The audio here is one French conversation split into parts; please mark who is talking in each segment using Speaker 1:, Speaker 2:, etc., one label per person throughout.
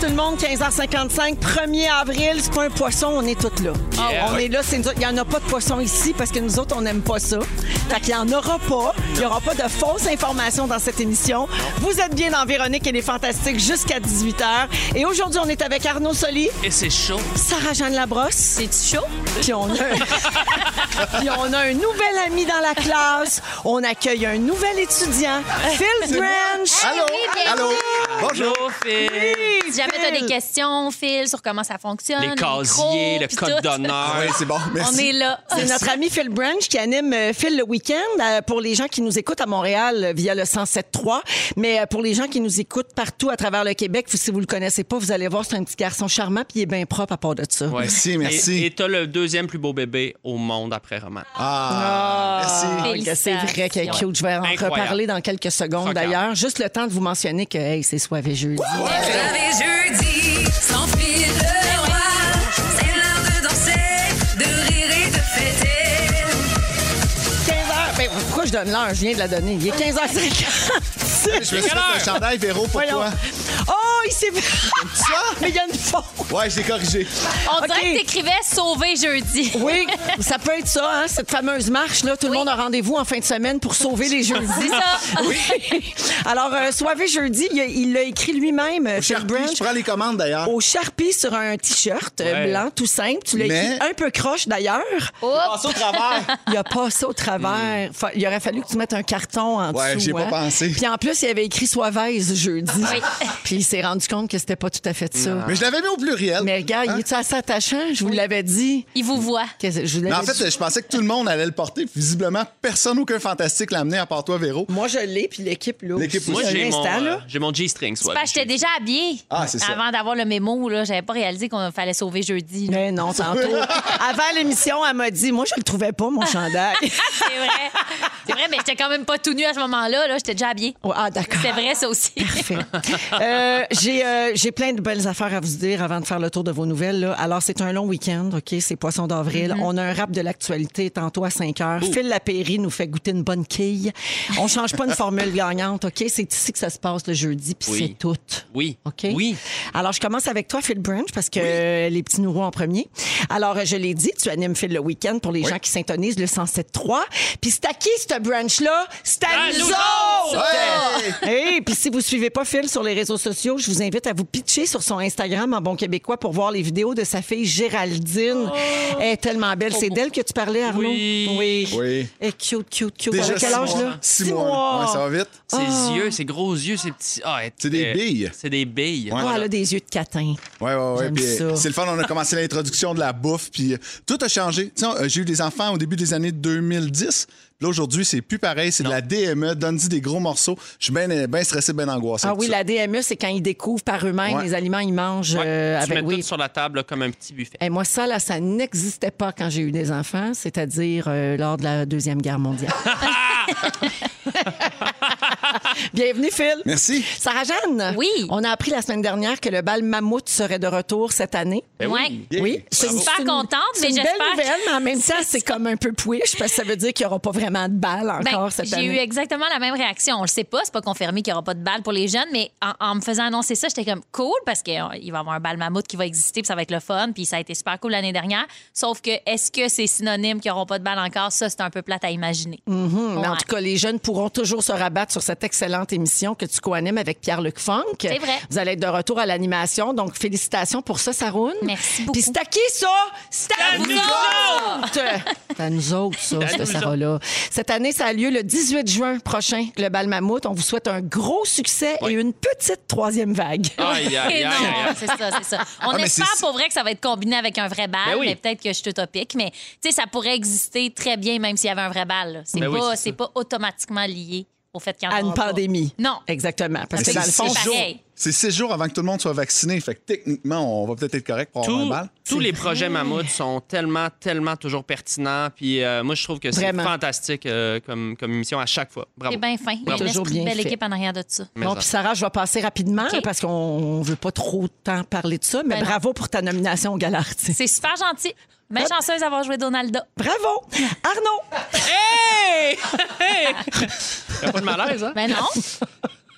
Speaker 1: Salut tout le monde, 15h55, 1er avril, c'est pas un poisson, on est tous là.
Speaker 2: Yeah.
Speaker 1: on est là, c'est nous autres. il n'y en a pas de poisson ici parce que nous autres, on n'aime pas ça. Fait qu'il n'y en aura pas. Il n'y aura pas de fausses informations dans cette émission. Vous êtes bien dans Véronique et les Fantastiques jusqu'à 18h. Et aujourd'hui, on est avec Arnaud Soli,
Speaker 2: Et c'est chaud.
Speaker 1: Sarah-Jeanne Labrosse.
Speaker 3: C'est chaud?
Speaker 1: Puis on, a... Puis on a un nouvel ami dans la classe. On accueille un nouvel étudiant, Phil Branch.
Speaker 4: Allô? Allô? Bonjour.
Speaker 2: Bonjour, Phil.
Speaker 3: Si jamais tu as des questions, Phil, sur comment ça fonctionne,
Speaker 2: Les casiers, le code d'honneur.
Speaker 4: Oui, c'est bon. Merci.
Speaker 3: On est là.
Speaker 1: C'est notre ami Phil Branch qui anime euh, Phil le week-end euh, pour les gens qui nous écoutent à Montréal euh, via le 107.3. Mais pour les gens qui nous écoutent partout à travers le Québec, si vous le connaissez pas, vous allez voir, c'est un petit garçon charmant puis il est bien propre à part de ça.
Speaker 2: Ouais.
Speaker 4: Merci, merci.
Speaker 2: Et et t'as le deuxième plus beau bébé au monde après Roman.
Speaker 4: Ah, merci.
Speaker 1: Ah, que c'est vrai qu'il est cute. Je vais en
Speaker 2: Incroyable.
Speaker 1: reparler dans quelques secondes d'ailleurs. Juste le temps de vous mentionner que hey, c'est soivé jeudi.
Speaker 5: Jeudi, sans fil le roi. C'est l'heure de danser, de rire et de fêter.
Speaker 1: 15h. Ben, pourquoi je donne l'heure? Je viens de la donner. Il est 15h50.
Speaker 4: Je me suis fait un chandail, Véro, pour
Speaker 1: Voyons.
Speaker 4: toi.
Speaker 1: Oh, il s'est
Speaker 4: Ça?
Speaker 1: Mais il y a une faute.
Speaker 4: Ouais, j'ai corrigé.
Speaker 3: On dirait
Speaker 1: OK.
Speaker 3: que t'écrivais sauver jeudi.
Speaker 1: Oui, ça peut être ça, hein, cette fameuse marche. Là, tout le monde a rendez-vous en fin de semaine pour sauver les jeudis.
Speaker 3: C'est ça.
Speaker 1: Oui. Alors, euh, Soivé jeudi, il a- il l'a écrit lui-même, euh, Phil
Speaker 4: Sharpie,
Speaker 1: Branch.
Speaker 4: je prends les commandes d'ailleurs.
Speaker 1: Au Sharpie sur un T-shirt euh,
Speaker 2: Ouais.
Speaker 1: blanc, tout simple. Tu l'as
Speaker 4: Mais-
Speaker 1: écrit un peu croche d'ailleurs.
Speaker 4: Passe au travers.
Speaker 1: Il a passé au travers. Fa- Il aurait fallu que tu mettes un carton en
Speaker 4: Ouais,
Speaker 1: dessous.
Speaker 4: j'y ai pas
Speaker 1: hein.
Speaker 4: pensé.
Speaker 1: Puis en plus, il avait écrit Soivaise jeudi.
Speaker 3: Oui.
Speaker 1: Puis il s'est rendu compte que c'était pas tout à fait ça.
Speaker 4: Mais je l'avais mis au pluriel.
Speaker 1: Mais regarde, il est assez attachant? Je vous l'avais dit.
Speaker 3: Il vous voit.
Speaker 1: Je vous
Speaker 4: Mais en fait,
Speaker 1: dit.
Speaker 4: je pensais que tout le monde allait le porter. puis Visiblement, personne, aucun fantastique l'a amené à part toi, Véro.
Speaker 1: Moi, je l'ai, puis l'équipe, là.
Speaker 4: L'équipe
Speaker 1: aussi.
Speaker 2: Moi,
Speaker 1: Un
Speaker 2: j'ai mon, euh, j'ai mon G-string, soit.
Speaker 3: Parce que j'étais déjà habillée.
Speaker 4: Ah, c'est ça.
Speaker 3: Avant d'avoir le mémo, là, j'avais pas réalisé qu'on fallait sauver jeudi. là.
Speaker 1: Mais non, tantôt. Avant l'émission, elle m'a dit, moi, je le trouvais pas, mon chandail.
Speaker 3: C'est vrai. C'est vrai, mais j'étais quand même pas tout nu à ce moment-là. Là. J'étais déjà habillée.
Speaker 1: Oh, ah, d'accord.
Speaker 3: C'est vrai, ça aussi.
Speaker 1: Parfait. Euh, j'ai euh, j'ai plein de belles affaires à vous dire avant de faire le tour de vos nouvelles. là. Alors, c'est un long week-end, OK? C'est Poisson d'avril. On a un rap de l'actualité tantôt à 5 heures. Phil Lapéry nous fait goûter une bonne quille. On change pas une formule gagnante, OK? C'est ici que ça se passe le jeudi, puis
Speaker 2: Oui.
Speaker 1: c'est tout.
Speaker 2: Oui.
Speaker 1: OK?
Speaker 2: Oui.
Speaker 1: Alors, je commence avec toi, Phil Branch, parce que euh, les petits nouveaux en premier. Alors, euh, je l'ai dit, tu animes Phil le week-end pour les gens qui s'intonisent le 107.3. Puis c'est à qui, ce branch-là? C'est à
Speaker 2: À
Speaker 1: nous autres! Hey, puis si vous suivez pas Phil sur les réseaux sociaux, je vous invite à vous pitcher sur son Instagram en bon québécois pour voir les vidéos de sa fille Géraldine. Elle est tellement belle. C'est d'elle que tu parlais, Arnaud?
Speaker 2: Oui.
Speaker 1: Oui.
Speaker 4: Oui.
Speaker 1: Elle est cute, cute, cute.
Speaker 4: Déjà
Speaker 1: quel
Speaker 4: six
Speaker 1: âge,
Speaker 4: mois.
Speaker 1: là?
Speaker 4: Six mois. Ouais, ça va vite.
Speaker 2: Ses yeux, ses gros yeux, ses petits. Ah,
Speaker 4: C'est des billes.
Speaker 2: C'est des billes.
Speaker 1: Ah, elle a des yeux de catin.
Speaker 4: Ouais, ouais, ouais.
Speaker 1: J'aime
Speaker 4: Puis,
Speaker 1: ça.
Speaker 4: c'est le fun. On a commencé l'introduction de la bouffe. Puis euh, tout a changé. Tu sais, euh, j'ai eu des enfants au début des années 2010. Là, aujourd'hui, c'est plus pareil. C'est de la DME. Donne-y des gros morceaux. Je suis bien bien stressé, bien angoissé.
Speaker 1: Ah oui,
Speaker 4: ça.
Speaker 1: la DME, c'est quand ils découvrent par eux-mêmes
Speaker 4: Ouais.
Speaker 1: les aliments, ils mangent
Speaker 2: Ouais,
Speaker 1: euh,
Speaker 2: tu
Speaker 1: avec.
Speaker 2: mets
Speaker 1: Oui.
Speaker 2: tout sur la table là, comme un petit buffet.
Speaker 1: Et moi, ça, là, ça n'existait pas quand j'ai eu des enfants, c'est-à-dire euh, lors de la Deuxième Guerre mondiale. Bienvenue, Phil.
Speaker 4: Merci.
Speaker 1: Sarah-Jeanne.
Speaker 3: Oui.
Speaker 1: On a appris la semaine dernière que le bal Mammouth serait de retour cette année.
Speaker 2: Ben
Speaker 3: Ouais.
Speaker 2: oui.
Speaker 1: C'est une,
Speaker 3: Super
Speaker 1: c'est une-
Speaker 3: contente,
Speaker 1: c'est
Speaker 3: mais
Speaker 1: une belle
Speaker 3: j'espère
Speaker 1: nouvelle, mais en même temps, c'est comme un peu push parce que ça veut dire qu'il n'y aura pas vraiment de bal
Speaker 3: Ben,
Speaker 1: encore cette
Speaker 3: j'ai eu
Speaker 1: année.
Speaker 3: exactement la même réaction. On le sait pas, c'est pas confirmé qu'il y aura pas de bal pour les jeunes, mais en, en me faisant annoncer ça, j'étais comme cool parce qu'il va y avoir un bal mammouth qui va exister, puis ça va être le fun, puis ça a été super cool l'année dernière. Sauf que est-ce que c'est synonyme qu'il n'y aura pas de bal encore? Ça, c'est un peu plate à imaginer.
Speaker 1: Mhm, Mais en tout cas, les jeunes pourront toujours se rabattre sur cette excellente émission que tu co-animes avec Pierre-Luc Funk.
Speaker 3: C'est vrai.
Speaker 1: Vous allez être de retour à l'animation, donc félicitations pour ça, Saroune.
Speaker 3: Merci beaucoup.
Speaker 1: Puis c'est à qui, ça? C'est à
Speaker 2: À
Speaker 1: nous
Speaker 2: nous
Speaker 1: autres! C'est à nous autres, ça,
Speaker 2: nous
Speaker 1: Sarah-là. Cette année, ça a lieu le 18 juin prochain, le bal Mammouth. On vous souhaite un gros succès et une petite troisième vague.
Speaker 2: Aïe, aïe,
Speaker 3: Et
Speaker 2: aïe,
Speaker 3: non,
Speaker 2: aïe.
Speaker 3: c'est ça, c'est ça. On
Speaker 4: Ah,
Speaker 3: espère pour vrai que ça va être combiné avec un vrai bal,
Speaker 2: Ben oui.
Speaker 3: mais peut-être que je suis utopique. Mais tu sais, ça pourrait exister très bien même s'il y avait un vrai bal. C'est
Speaker 2: Ben
Speaker 3: pas, pas automatiquement lié au fait qu'il y en
Speaker 1: À une
Speaker 3: pas.
Speaker 1: pandémie.
Speaker 3: Non.
Speaker 1: Exactement. Parce que dans le
Speaker 4: c'est
Speaker 1: fond,
Speaker 3: pareil.
Speaker 4: C'est six jours avant que tout le monde soit vacciné. Fait que techniquement, on va peut-être être correct pour avoir un
Speaker 2: Tout-
Speaker 4: bal.
Speaker 2: tous les projets Mammouth sont tellement, tellement toujours pertinents. Puis euh, moi, je trouve que c'est
Speaker 1: Vraiment.
Speaker 2: fantastique euh, comme, comme émission à chaque fois. Bravo.
Speaker 3: C'est bien fin. Il y a une
Speaker 1: Toujours bien
Speaker 3: belle
Speaker 1: fait.
Speaker 3: équipe en arrière de ça.
Speaker 2: Mais
Speaker 1: Bon,
Speaker 2: ça.
Speaker 1: puis Sarah, je vais passer rapidement
Speaker 3: OK.
Speaker 1: parce qu'on ne veut pas trop de temps parler de ça, mais
Speaker 3: Ben non.
Speaker 1: bravo pour ta nomination au Gala artiste.
Speaker 3: C'est super gentil. Bien chanceuse d'avoir joué Donalda.
Speaker 1: Bravo! Arnaud!
Speaker 2: Hey! Hey! Y a pas de malaise, hein?
Speaker 3: Ben non.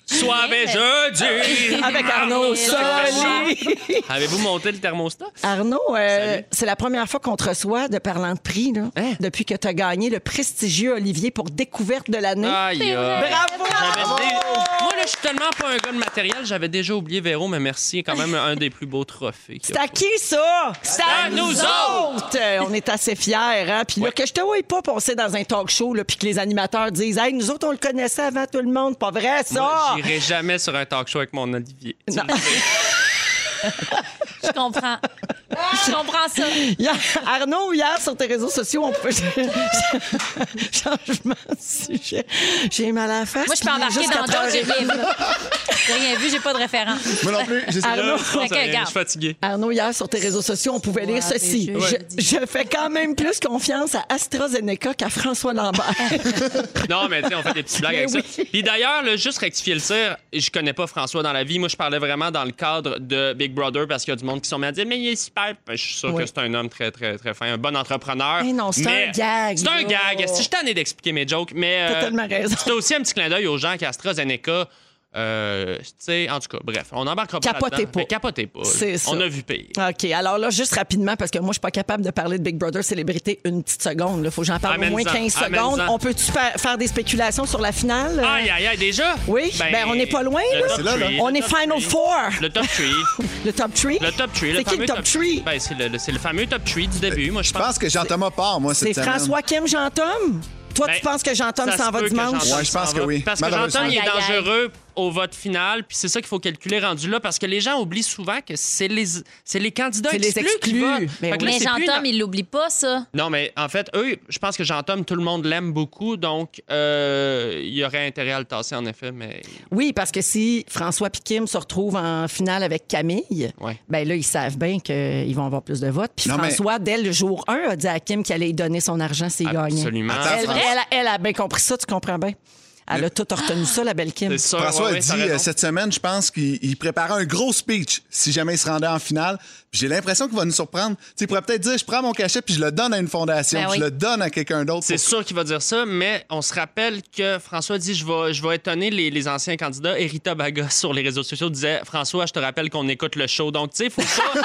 Speaker 2: Et jeudi.
Speaker 1: Avec Arnaud. Soli.
Speaker 2: Avez-vous monté le thermostat?
Speaker 1: Arnaud, euh, c'est la première fois qu'on te reçoit de parlant de prix, là,
Speaker 2: Hein?
Speaker 1: depuis que tu as gagné le prestigieux Olivier pour découverte de l'année.
Speaker 2: Aïe, aïe.
Speaker 1: Bravo!
Speaker 2: J'avais dé- Moi, là, je suis tellement pas un gars de matériel, j'avais déjà oublié Véro, mais merci. Quand même un des plus beaux trophées. qu'il y
Speaker 1: C'est
Speaker 2: a
Speaker 1: à qui, ça? C'est
Speaker 2: à nous
Speaker 1: autres! Euh, On est assez fiers, hein? Puis là, que je te vois pas passer dans un talk show, là, puis que les animateurs disent Hey, nous autres, on le connaissait avant tout le monde. Pas vrai, ça?
Speaker 2: Moi, J'irai jamais sur un talk show avec mon Olivier. Tu
Speaker 1: Non.
Speaker 2: le.
Speaker 3: Je comprends. Je comprends ça.
Speaker 1: Hier- Arnaud, hier, sur tes réseaux sociaux, on peut. Changement de sujet. J'ai mal à la face.
Speaker 3: Moi, je peux embarquer dans d'autres. J'ai rien vu. J'ai rien vu, j'ai pas de référent.
Speaker 4: Moi non plus. j'ai-
Speaker 1: Arnaud,
Speaker 2: Je rien, suis fatigué.
Speaker 1: Arnaud, hier, sur tes réseaux sociaux, on pouvait lire
Speaker 3: Ouais,
Speaker 1: ceci. Je, je fais quand même plus confiance à AstraZeneca qu'à François Lambert.
Speaker 2: Non, mais tu sais, on fait des petites blagues
Speaker 1: Mais
Speaker 2: avec ça. Puis d'ailleurs, juste rectifier le tir, je connais pas François dans la vie. Moi, je parlais vraiment dans le cadre de Big Brother parce qu'il y a du monde qui sont mis à dire, mais il est super. Ben, je suis sûr
Speaker 1: Oui.
Speaker 2: que c'est un homme très, très, très fin, un bon entrepreneur.
Speaker 1: Mais non, c'est un gag,
Speaker 2: C'est un gag. Si je t'en ai d'expliquer mes jokes, mais.
Speaker 1: T'as
Speaker 2: euh,
Speaker 1: tellement raison.
Speaker 2: C'était aussi un petit clin d'œil aux gens qu'AstraZeneca. Euh, tu sais, en tout cas, bref, on n'embarquera pas
Speaker 1: Capotez
Speaker 2: là-dedans.
Speaker 1: pas.
Speaker 2: Mais capotez pas.
Speaker 1: C'est ça.
Speaker 2: On a vu payer.
Speaker 1: OK. Alors là, juste rapidement, parce que moi, je suis pas capable de parler de Big Brother Célébrité une petite seconde. Il faut que j'en parle au moins
Speaker 2: Amène-en,
Speaker 1: 15 secondes. On peut-tu fa- faire des spéculations sur la finale?
Speaker 2: Aïe, aïe, aïe, déjà?
Speaker 1: Oui, ben, on n'est pas loin, là.
Speaker 4: là, là.
Speaker 2: three,
Speaker 1: On
Speaker 2: le
Speaker 1: est
Speaker 2: top
Speaker 1: Final
Speaker 2: three.
Speaker 1: Four.
Speaker 2: Le top 3.
Speaker 1: Le top 3?
Speaker 2: Le top 3.
Speaker 1: C'est qui le top 3?
Speaker 2: Ben, c'est le, le- c'est le fameux top 3 du début. Moi, je
Speaker 4: Je pense que Jean-Thomas part, moi,
Speaker 1: C'est. François Kim Jean-Tom? Toi,
Speaker 2: Ben,
Speaker 1: tu penses que Jean-Tom s'en
Speaker 2: se
Speaker 1: va dimanche?
Speaker 4: Ouais, je pense que oui.
Speaker 2: Parce que. Jean-Tom, il est dangereux au vote final, puis c'est ça qu'il faut calculer rendu là, parce que les gens oublient souvent que c'est les, c'est les candidats
Speaker 1: C'est les
Speaker 2: exclus, qui
Speaker 1: exclus.
Speaker 2: votent.
Speaker 1: Ben
Speaker 3: Mais
Speaker 2: c'est plus
Speaker 3: Jean-Tom, il l'oublie pas, ça.
Speaker 2: Non, mais en fait, eux, je pense que Jean-Tom, tout le monde l'aime beaucoup, donc euh, il y aurait intérêt à le tasser, en effet, mais...
Speaker 1: Oui, parce que si François Kim se retrouvent en finale avec Camille,
Speaker 2: Ouais.
Speaker 1: ben là, ils savent bien qu'ils vont avoir plus de votes. Puis
Speaker 4: Non, mais-
Speaker 1: François, dès le jour 1, a dit à Kim qu'il allait lui donner son argent s'il gagnait.
Speaker 2: Absolument.
Speaker 4: Attends,
Speaker 1: Elle, elle a bien compris ça, tu comprends bien. Elle a tout retenu ça, la belle Kim.
Speaker 2: Sûr,
Speaker 4: François
Speaker 2: ouais,
Speaker 4: a dit euh, cette semaine, je pense qu'il il préparait un gros speech si jamais il se rendait en finale. J'ai l'impression qu'il va nous surprendre. Tu sais, il pourrait peut-être dire je prends mon cachet puis je le donne à une fondation,
Speaker 3: Ben oui.
Speaker 4: je le donne à quelqu'un d'autre.
Speaker 2: C'est
Speaker 4: pour-
Speaker 2: sûr qu'il va dire ça, mais on se rappelle que François dit je vais, je vais étonner les, les anciens candidats. Erita Baga sur les réseaux sociaux disait François, je te rappelle qu'on écoute le show. Donc, tu sais, faut pas,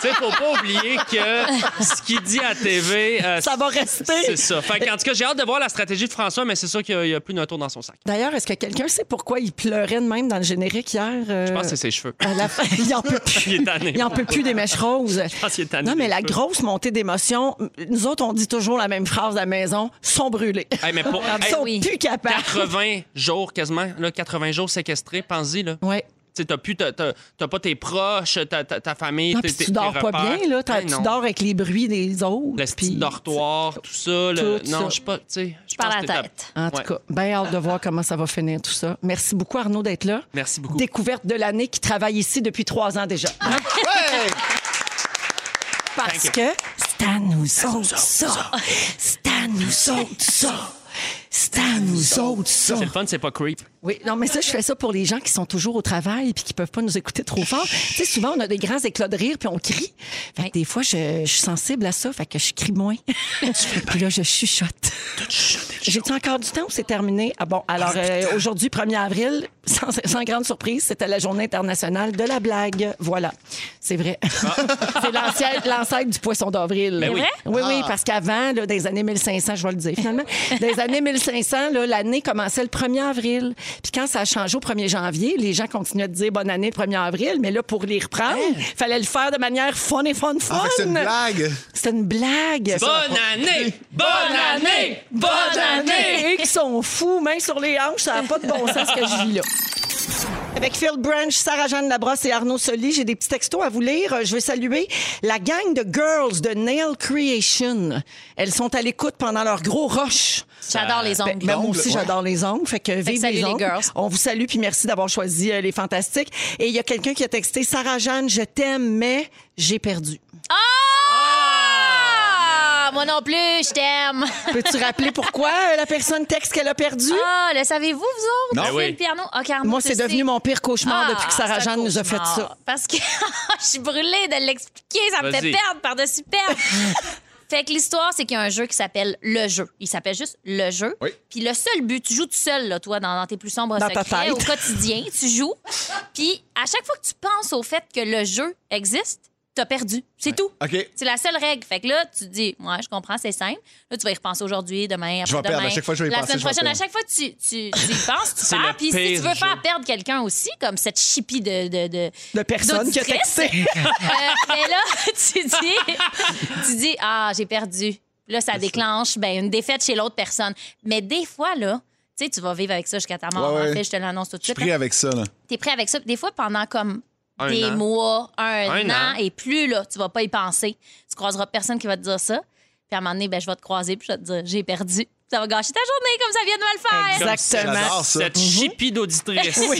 Speaker 2: tu sais, faut pas oublier que ce qu'il dit à TV, euh,
Speaker 1: Ça va rester.
Speaker 2: c'est ça. Fait en tout cas, j'ai hâte de voir la stratégie de François, mais c'est sûr qu'il y a- il y a, plus d'un tour dans son sac.
Speaker 1: D'ailleurs, est-ce que quelqu'un sait pourquoi il pleurait de même dans le générique hier? euh,
Speaker 2: Je pense que c'est ses cheveux.
Speaker 1: à la fin, il en peut plus.
Speaker 2: Il est tanné.
Speaker 1: Il en peut plus des mèches roses.
Speaker 2: Je pense qu'il est tanné
Speaker 1: Non, mais la
Speaker 2: cheveux.
Speaker 1: grosse montée d'émotion, nous autres, on dit toujours la même phrase à la maison, sont brûlés.
Speaker 2: Hey, mais pour- hey,
Speaker 1: sont
Speaker 3: oui.
Speaker 1: plus capables.
Speaker 2: 80 jours quasiment, là, 80 jours séquestrés, pense-y. Là.
Speaker 1: Ouais.
Speaker 2: Tu t'as plus, t'as, t'as- t'as pas tes proches, ta, ta, ta famille,
Speaker 1: Non,
Speaker 2: tes,
Speaker 1: puis
Speaker 2: tes-
Speaker 1: tu dors
Speaker 2: tes
Speaker 1: pas
Speaker 2: repères.
Speaker 1: bien, là. T'as-
Speaker 2: Hey,
Speaker 1: tu dors avec les bruits des autres.
Speaker 2: Le petit dortoir, tout ça. le-
Speaker 1: Tout
Speaker 2: non, je sais pas, tu sais. Je
Speaker 3: Par
Speaker 2: pense
Speaker 3: la
Speaker 2: que t'es
Speaker 3: tête.
Speaker 1: En tout
Speaker 2: Ouais.
Speaker 1: cas, bien hâte de voir comment ça va finir tout ça. Merci beaucoup, Arnaud, d'être là.
Speaker 2: Merci beaucoup.
Speaker 1: Découverte de l'année qui travaille ici depuis trois ans déjà.
Speaker 4: Ouais!
Speaker 1: Parce
Speaker 2: Thank you.
Speaker 1: que c'est à nous autres, ça. C'est à nous autres, ça. C'est à nous autres, ça.
Speaker 2: C'est le fun, c'est pas creep.
Speaker 1: Oui, non, mais ça, je fais ça pour les gens qui sont toujours au travail puis qui peuvent pas nous écouter trop fort. tu sais, souvent, on a des grands éclats de rire puis on crie. Fait que des fois, je, je suis sensible à ça, fait que je crie moins. puis là, je chuchote. J'ai-tu encore du temps ou c'est terminé? Ah bon, alors euh, aujourd'hui, 1er avril, sans, sans grande surprise, c'était la journée internationale de la blague. Voilà, c'est vrai. c'est l'ancienne- l'ancêtre du poisson d'avril.
Speaker 2: Ben oui.
Speaker 1: Oui, oui, parce qu'avant, là, les années 1500, je vais le dire finalement, les années 1500, là, l'année commençait le 1er avril. Puis quand ça a changé au 1er janvier, les gens continuaient de dire bonne année le 1er avril, mais là, pour les reprendre, il fallait le faire de manière fun et fun, fun.
Speaker 4: Ah, c'est une blague.
Speaker 1: C'était une blague.
Speaker 2: Bonne année! Bonne année! Bonne année!
Speaker 1: Et qui sont fous, main sur les hanches, ça n'a pas de bon sens ce que je vis là. Avec Phil Branch, Sarah-Jeanne Labrosse et Arnaud Soli, j'ai des petits textos à vous lire. Je veux saluer la gang de girls de Nail Creation. Elles sont à l'écoute pendant leur gros rush.
Speaker 3: J'adore les ongles.
Speaker 1: Ben, moi aussi,
Speaker 4: ouais.
Speaker 1: j'adore les ongles. Fait que vive les
Speaker 3: les
Speaker 1: ongles.
Speaker 3: girls.
Speaker 1: On vous salue puis merci d'avoir choisi euh, les fantastiques. Et il y a quelqu'un qui a texté Sarah-Jeanne, je t'aime, mais j'ai perdu.
Speaker 3: Ah! Moi non plus, je t'aime.
Speaker 1: Peux-tu rappeler pourquoi euh, la personne texte qu'elle a perdu?
Speaker 3: Ah, le savez-vous, vous autres?
Speaker 4: Non.
Speaker 2: Ben oui.
Speaker 3: Piano? OK, Arnaud,
Speaker 1: Moi, c'est devenu mon pire cauchemar
Speaker 3: Ah,
Speaker 1: depuis que Sarah-Jeanne nous a fait ça.
Speaker 3: Parce que je suis brûlée de l'expliquer. Ça me fait perdre par-dessus perdre. Fait que l'histoire, c'est qu'il y a un jeu qui s'appelle Le Jeu. Il s'appelle juste Le Jeu.
Speaker 4: Oui.
Speaker 3: Puis le seul but, tu joues tout seul, là, toi, dans, dans tes plus sombres
Speaker 1: Dans ta
Speaker 3: secrets,
Speaker 1: tête.
Speaker 3: au quotidien, tu joues. Puis à chaque fois que tu penses au fait que le jeu existe, t'as perdu. C'est tout. C'est la seule règle. Fait que là, tu te dis, ouais, je comprends, c'est simple. Là, tu vas y repenser aujourd'hui, demain,
Speaker 4: Je vais perdre. À chaque fois que je vais y
Speaker 3: La
Speaker 4: penser,
Speaker 3: semaine prochaine, à chaque fois que tu, tu, tu y penses, tu
Speaker 2: C'est
Speaker 3: perds. Puis si tu veux faire perdre quelqu'un aussi, comme cette chipie de... de, de
Speaker 1: De personne qui a texté.
Speaker 3: euh, mais là, tu dis, tu dis, ah, j'ai perdu. Là, ça déclenche ben, une défaite chez l'autre personne. Mais des fois, là, tu sais, tu vas vivre avec ça jusqu'à ta mort.
Speaker 4: Ouais, ouais.
Speaker 3: En fait, je te l'annonce tout de
Speaker 4: Je suis
Speaker 3: suite.
Speaker 4: pris avec ça, là.
Speaker 3: Tu es prêt avec ça. Des fois, pendant comme
Speaker 2: Un
Speaker 3: des
Speaker 2: an.
Speaker 3: mois, un,
Speaker 2: Un
Speaker 3: an,
Speaker 2: an.
Speaker 3: et plus, là, tu vas pas y penser. Tu croiseras personne qui va te dire ça. Puis à un moment donné, ben, je vais te croiser puis je vais te dire, j'ai perdu. Ça va gâcher ta journée comme ça vient de me le faire.
Speaker 1: Exactement.
Speaker 2: Cette chipie d'auditrice.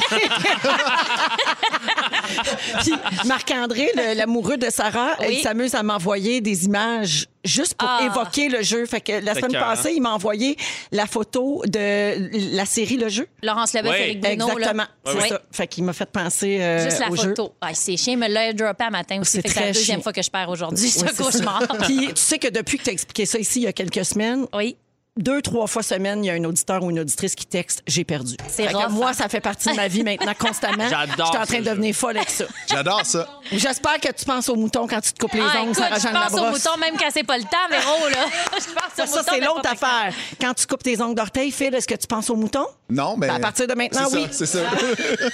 Speaker 1: Puis Marc-André, l'amoureux de Sarah,
Speaker 3: Oui.
Speaker 1: il s'amuse à m'envoyer des images juste pour
Speaker 3: Ah.
Speaker 1: évoquer le jeu. Fait que la semaine
Speaker 2: écœurant.
Speaker 1: passée, il m'a envoyé la photo de la série Le Jeu.
Speaker 3: Laurence Leboeuf,
Speaker 2: Ouais.
Speaker 3: Éric Bruno.
Speaker 1: Exactement.
Speaker 3: Là.
Speaker 1: C'est
Speaker 3: Oui.
Speaker 1: ça. Fait qu'il m'a fait penser euh,
Speaker 3: Juste la
Speaker 1: au jeu.
Speaker 3: photo. Ah, c'est chien, me l'a droppé à matin aussi.
Speaker 1: C'est
Speaker 3: Fait que c'est la deuxième fois que je perds aujourd'hui.
Speaker 1: Oui, ça.
Speaker 3: cauchemar.
Speaker 1: Puis tu sais que depuis que tu as expliqué ça ici il y a quelques semaines,
Speaker 3: Oui.
Speaker 1: Deux, trois fois semaine, il y a un auditeur ou une auditrice qui texte J'ai perdu.
Speaker 3: C'est
Speaker 1: Moi,
Speaker 3: hein?
Speaker 1: ça fait partie de ma vie maintenant constamment.
Speaker 2: J'adore
Speaker 1: Je suis en train de
Speaker 2: jeu.
Speaker 1: devenir folle avec ça.
Speaker 4: J'adore ça.
Speaker 1: J'espère que tu penses au mouton quand tu te coupes les
Speaker 3: Ah,
Speaker 1: ongles,
Speaker 3: écoute,
Speaker 1: Sarah
Speaker 3: je pense au
Speaker 1: Labrosse.
Speaker 3: mouton même quand c'est pas le temps, Véro, là. Je pense
Speaker 1: Ça,
Speaker 3: au
Speaker 1: ça, c'est l'autre affaire. Quand tu coupes tes ongles d'orteil, Phil, est-ce que tu penses au mouton?
Speaker 4: Non, mais.
Speaker 1: Ben, à partir de maintenant,
Speaker 4: c'est ça,
Speaker 1: oui.
Speaker 4: C'est ça.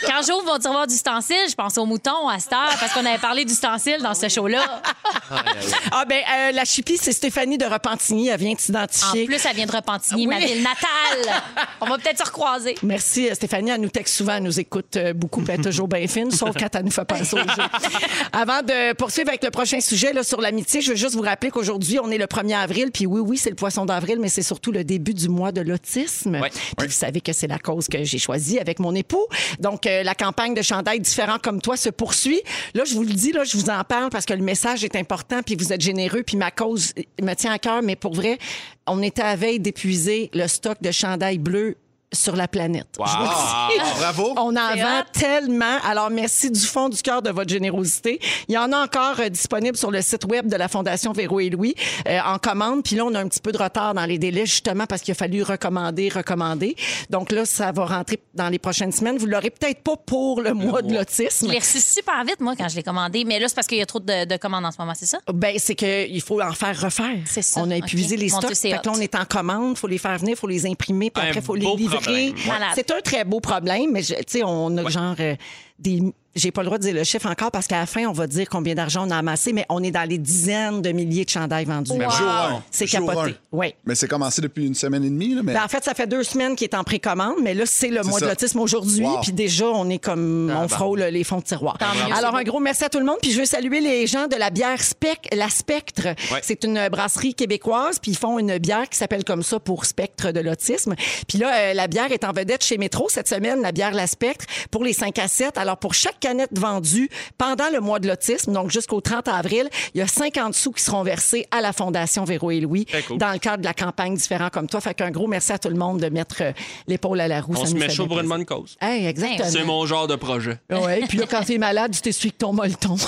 Speaker 3: Quand j'ouvre mon tiroir d'ustensiles, je pense au mouton à cette heure parce qu'on avait parlé d'ustensiles dans ce show-là.
Speaker 1: Ah, ben, euh, la chipie, c'est Stéphanie de Repentigny. Elle vient
Speaker 3: En
Speaker 1: t'identifier.
Speaker 3: plus, elle vient de Repentigny,
Speaker 1: Oui.
Speaker 3: ma ville natale. On va peut-être se recroiser.
Speaker 1: Merci, Stéphanie. Elle nous texte souvent, elle nous écoute euh, beaucoup, elle est toujours bien fine, sauf quand elle nous fait penser au jeu. Avant de poursuivre avec le prochain sujet là, sur l'amitié, je veux juste vous rappeler qu'aujourd'hui, on est le 1er avril, puis oui, oui, c'est le poisson d'avril, mais c'est surtout le début du mois de l'autisme.
Speaker 2: Ouais.
Speaker 1: Puis vous savez que c'est la cause que j'ai choisie avec mon épout. Donc, euh, la campagne de chandail différent comme toi se poursuit. Là, je vous le dis, là, je vous en parle parce que le message est important, puis vous êtes généreux, puis ma cause me tient à cœur, mais pour vrai, on était à veille d'épuiser le stock de chandail bleu sur la planète. Je vous dis.
Speaker 4: Ah, bravo.
Speaker 1: On en vend
Speaker 3: hot.
Speaker 1: tellement. Alors, merci du fond du cœur de votre générosité. Il y en a encore euh, disponible sur le site web de la Fondation Véro et Louis euh, en commande. Puis là, on a un petit peu de retard dans les délais, justement, parce qu'il a fallu recommander, recommander. Donc là, ça va rentrer dans les prochaines semaines. Vous l'aurez peut-être pas pour le mois de
Speaker 3: Je
Speaker 1: l'autisme.
Speaker 3: l'ai reçu super vite, moi, quand je l'ai commandé. Mais là, c'est parce qu'il y a trop de, de commandes en ce moment, c'est ça?
Speaker 1: Ben, c'est qu'il faut en faire refaire.
Speaker 3: C'est ça.
Speaker 1: On a épuisé les
Speaker 3: Mon
Speaker 1: stocks.
Speaker 3: Dieu,
Speaker 1: Fait que là, on est en commande. Il faut les faire venir, il faut les imprimer, puis après, il faut les livrer.
Speaker 2: Problème.
Speaker 1: C'est un très beau problème, mais je- tu sais, on a genre euh, des. J'ai pas le droit de dire le chiffre encore parce qu'à la fin, on va dire combien d'argent on a amassé, mais on est dans les dizaines de milliers de chandails vendus.
Speaker 3: Wow.
Speaker 1: C'est
Speaker 4: Jour
Speaker 1: capoté.
Speaker 4: un.
Speaker 1: Oui.
Speaker 4: Mais c'est commencé depuis une semaine et demie, là, mais.
Speaker 1: Ben, en fait, ça fait deux semaines qu'il est en précommande, mais là, c'est le mois de l'autisme aujourd'hui.
Speaker 4: Wow.
Speaker 1: Puis déjà, on est comme, on frôle les fonds de tiroir.
Speaker 3: Mieux,
Speaker 1: Alors, un gros merci à tout le monde. Puis je veux saluer les gens de la bière Spec, la Spectre.
Speaker 2: Ouais.
Speaker 1: C'est une brasserie québécoise. Puis ils font une bière qui s'appelle comme ça pour Spectre de l'autisme. Puis là, euh, la bière est en vedette chez Métro cette semaine, la bière La Spectre, pour les 5 à 7. Alors, pour chaque canette vendue pendant le mois de l'autisme, donc jusqu'au 30 avril, il y a 50 sous qui seront versés à la Fondation Véro et Louis
Speaker 2: cool.
Speaker 1: dans le cadre de la campagne Différent comme toi. Fait qu'un gros merci à tout le monde de mettre euh, l'épaule à la roue.
Speaker 2: On
Speaker 1: Ça
Speaker 2: se met chaud pour une bonne cause.
Speaker 1: Hey, exactement.
Speaker 2: C'est mon genre de projet.
Speaker 1: Ouais, puis là, quand t'es malade, tu t'essuies que ton molleton.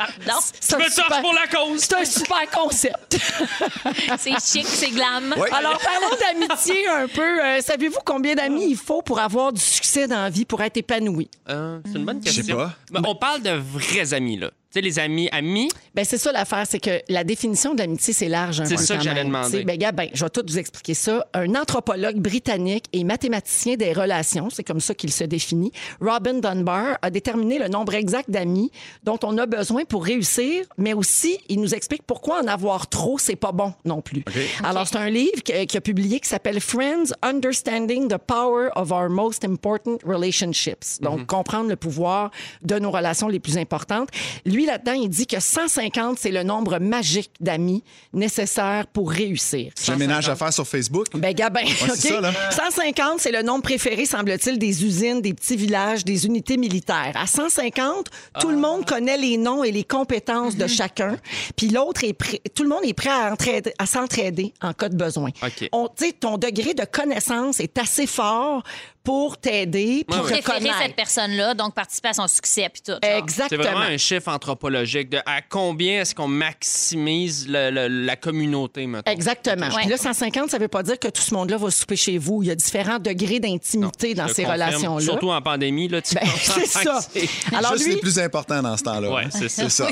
Speaker 1: Un
Speaker 2: Je me
Speaker 1: super-
Speaker 2: pour la cause.
Speaker 1: C'est un super concept.
Speaker 3: c'est chic, c'est glam.
Speaker 4: Ouais.
Speaker 1: Alors, parlons d'amitié un peu. Euh, Savez-vous combien d'amis il faut pour avoir du succès dans la vie, pour être épanoui?
Speaker 2: Euh, c'est une bonne
Speaker 4: Je sais
Speaker 2: question.
Speaker 4: pas.
Speaker 2: Ben, on parle de vrais amis, là. Tu sais, les amis, amis,
Speaker 1: Ben c'est ça l'affaire, c'est que la définition de l'amitié, c'est large
Speaker 2: C'est ça que j'allais demander.
Speaker 1: Ben, gars, ben, je vais tout vous expliquer ça. Un anthropologue britannique et mathématicien des relations, c'est comme ça qu'il se définit, Robin Dunbar, a déterminé le nombre exact d'amis dont on a besoin pour réussir, mais aussi, il nous explique pourquoi en avoir trop, c'est pas bon non plus. Alors, c'est un livre qui, qui a publié qui s'appelle Friends Understanding the Power of Our Most Important Relationships. Donc, comprendre le pouvoir de nos relations les plus importantes. Lui, là-dedans, il dit que 150, c'est le nombre magique d'amis nécessaires pour réussir.
Speaker 4: J'ai un ménage à faire sur Facebook.
Speaker 1: Ben, Gabin, OK?
Speaker 4: c'est ça, là.
Speaker 1: 150, c'est le nombre préféré, semble-t-il, des usines, des petits villages, des unités militaires. À 150, tout le
Speaker 4: Ah.
Speaker 1: monde connaît les noms et les compétences
Speaker 4: Mhm.
Speaker 1: de chacun. Puis l'autre est prêt, tout le monde est prêt à, entraider- à s'entraider en cas de besoin.
Speaker 2: OK.
Speaker 1: On- tu sais, ton degré de connaissance est assez fort pour t'aider, pour te
Speaker 3: Préférer
Speaker 1: connaître.
Speaker 3: cette personne-là, donc participer à son succès puis tout. genre.
Speaker 2: C'est
Speaker 1: Exactement.
Speaker 2: vraiment un chiffre anthropologique de à combien est-ce qu'on maximise le- le- la communauté, mettons.
Speaker 1: Exactement. Puis là, 150, ça veut pas dire que tout ce monde-là va souper chez vous. Il y a différents degrés d'intimité dans ces
Speaker 2: confirme.
Speaker 1: relations-là.
Speaker 2: Surtout en pandémie, là, tu
Speaker 1: Ben,
Speaker 2: comprends
Speaker 1: c'est ça.
Speaker 2: que c'est-
Speaker 1: Alors
Speaker 4: Juste
Speaker 1: lui,
Speaker 4: les plus importants dans ce temps-là.
Speaker 2: Ouais,
Speaker 4: hein.
Speaker 2: c'est ça.
Speaker 4: ça.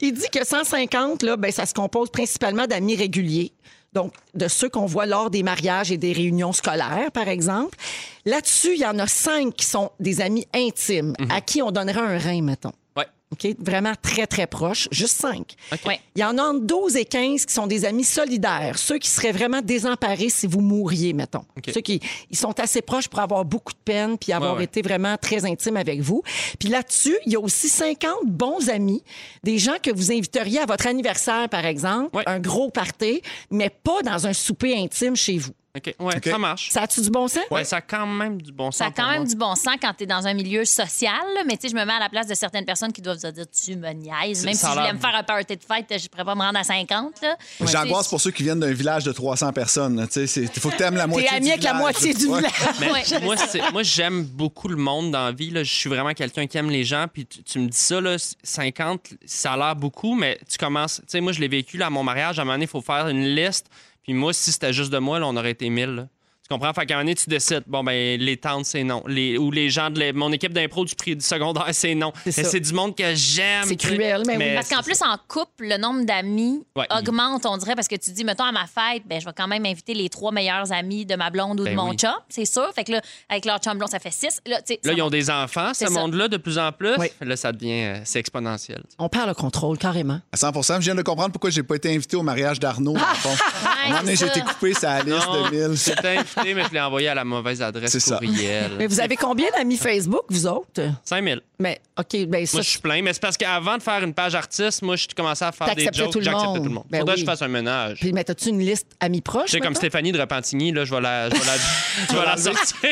Speaker 1: il dit que 150, là, ben, ça se compose principalement d'amis réguliers. Donc, de ceux qu'on voit lors des mariages et des réunions scolaires, par exemple. Là-dessus, il y en a cinq qui sont des amis intimes, à qui on donnerait un rein, mettons. OK? Vraiment très, très proches. Juste cinq.
Speaker 3: Ouais.
Speaker 1: Il y en a entre 12 et 15 qui sont des amis solidaires, ceux qui seraient vraiment désemparés si vous mouriez, mettons. Ceux qui ils sont assez proches pour avoir beaucoup de peine puis avoir
Speaker 2: Ouais, ouais.
Speaker 1: été vraiment très intimes avec vous. Puis là-dessus, il y a aussi 50 bons amis, des gens que vous inviteriez à votre anniversaire, par exemple, un gros party, mais pas dans un souper intime chez vous.
Speaker 2: OK, ouais, ça marche.
Speaker 1: Ça a-tu du bon sens?
Speaker 2: Ouais, ça a quand même du bon sens.
Speaker 3: Ça a quand
Speaker 2: pour
Speaker 3: même
Speaker 2: moi.
Speaker 3: du bon sens quand tu es dans un milieu social, là, mais tu sais, je me mets à la place de certaines personnes qui doivent se dire tu me niaises. Même si je voulais me faire un party de fête, je pourrais pas me rendre à 50. là.
Speaker 4: J'angoisse
Speaker 3: C'est-
Speaker 4: pour ceux qui viennent d'un village de 300 personnes. Il faut que tu aimes la moitié
Speaker 1: T'es ami avec la moitié du
Speaker 4: Ouais.
Speaker 1: village.
Speaker 2: Mais
Speaker 3: Ouais.
Speaker 2: moi, c'est- moi, j'aime beaucoup le monde dans la vie. Là. Je suis vraiment quelqu'un qui aime les gens. Puis tu, tu me dis ça, là, 50, ça a l'air beaucoup, mais tu commences. Tu sais, moi, je l'ai vécu là, à mon mariage. À un moment donné, il faut faire une liste. Puis moi, si c'était juste de moi, là, on aurait été 1000. là. Tu comprends? Fait qu'à un moment donné, tu décides, bon, ben, les tantes, c'est non. Les, ou les gens de la- mon équipe d'impro du prix du secondaire, c'est non.
Speaker 1: C'est
Speaker 2: Mais
Speaker 1: ça.
Speaker 2: c'est du monde que j'aime.
Speaker 1: C'est
Speaker 2: tu sais.
Speaker 1: cruel, mais oui.
Speaker 3: Parce qu'en plus, en couple, le nombre d'amis
Speaker 2: Ouais.
Speaker 3: augmente, on dirait, parce que tu dis, mettons, à ma fête, ben, je vais quand même inviter les trois meilleurs amis de ma blonde ou de
Speaker 2: Ben
Speaker 3: mon
Speaker 2: oui.
Speaker 3: chum, c'est sûr. Fait que là, avec leur chum blond, ça fait six. Là, tu sais,
Speaker 2: Là,
Speaker 3: ça
Speaker 2: ils ont des enfants, ce
Speaker 3: C'est ça.
Speaker 2: monde-là, de plus en plus.
Speaker 1: Oui.
Speaker 2: Là, ça devient. euh, c'est exponentiel.
Speaker 1: On perd le contrôle, carrément.
Speaker 4: À 100 Je viens de comprendre pourquoi j'ai pas été invité au mariage d'Arnaud. dans le fond. À un moment donné,
Speaker 3: c'est
Speaker 4: j'ai été
Speaker 3: ça.
Speaker 4: coupé sa liste
Speaker 2: Non,
Speaker 4: de 1000.
Speaker 2: J'étais mais je l'ai envoyé à la mauvaise adresse
Speaker 4: C'est ça.
Speaker 2: courriel.
Speaker 1: Mais vous avez combien d'amis Facebook, vous autres?
Speaker 2: 5000.
Speaker 1: Mais, OK, ben ça,
Speaker 2: Moi, je suis plein, mais c'est parce qu'avant de faire une page artiste, moi, je commençais à faire des jokes.
Speaker 1: tout le
Speaker 2: J'acceptais
Speaker 1: monde.
Speaker 2: tout le monde.
Speaker 1: Ben
Speaker 2: Faudrait
Speaker 1: oui.
Speaker 2: que je fasse un ménage.
Speaker 1: Puis, mais as-tu une liste amis proches?
Speaker 2: Tu sais, comme? Stéphanie de Repentigny, là, je vais la, je vais la, je vais la sortir.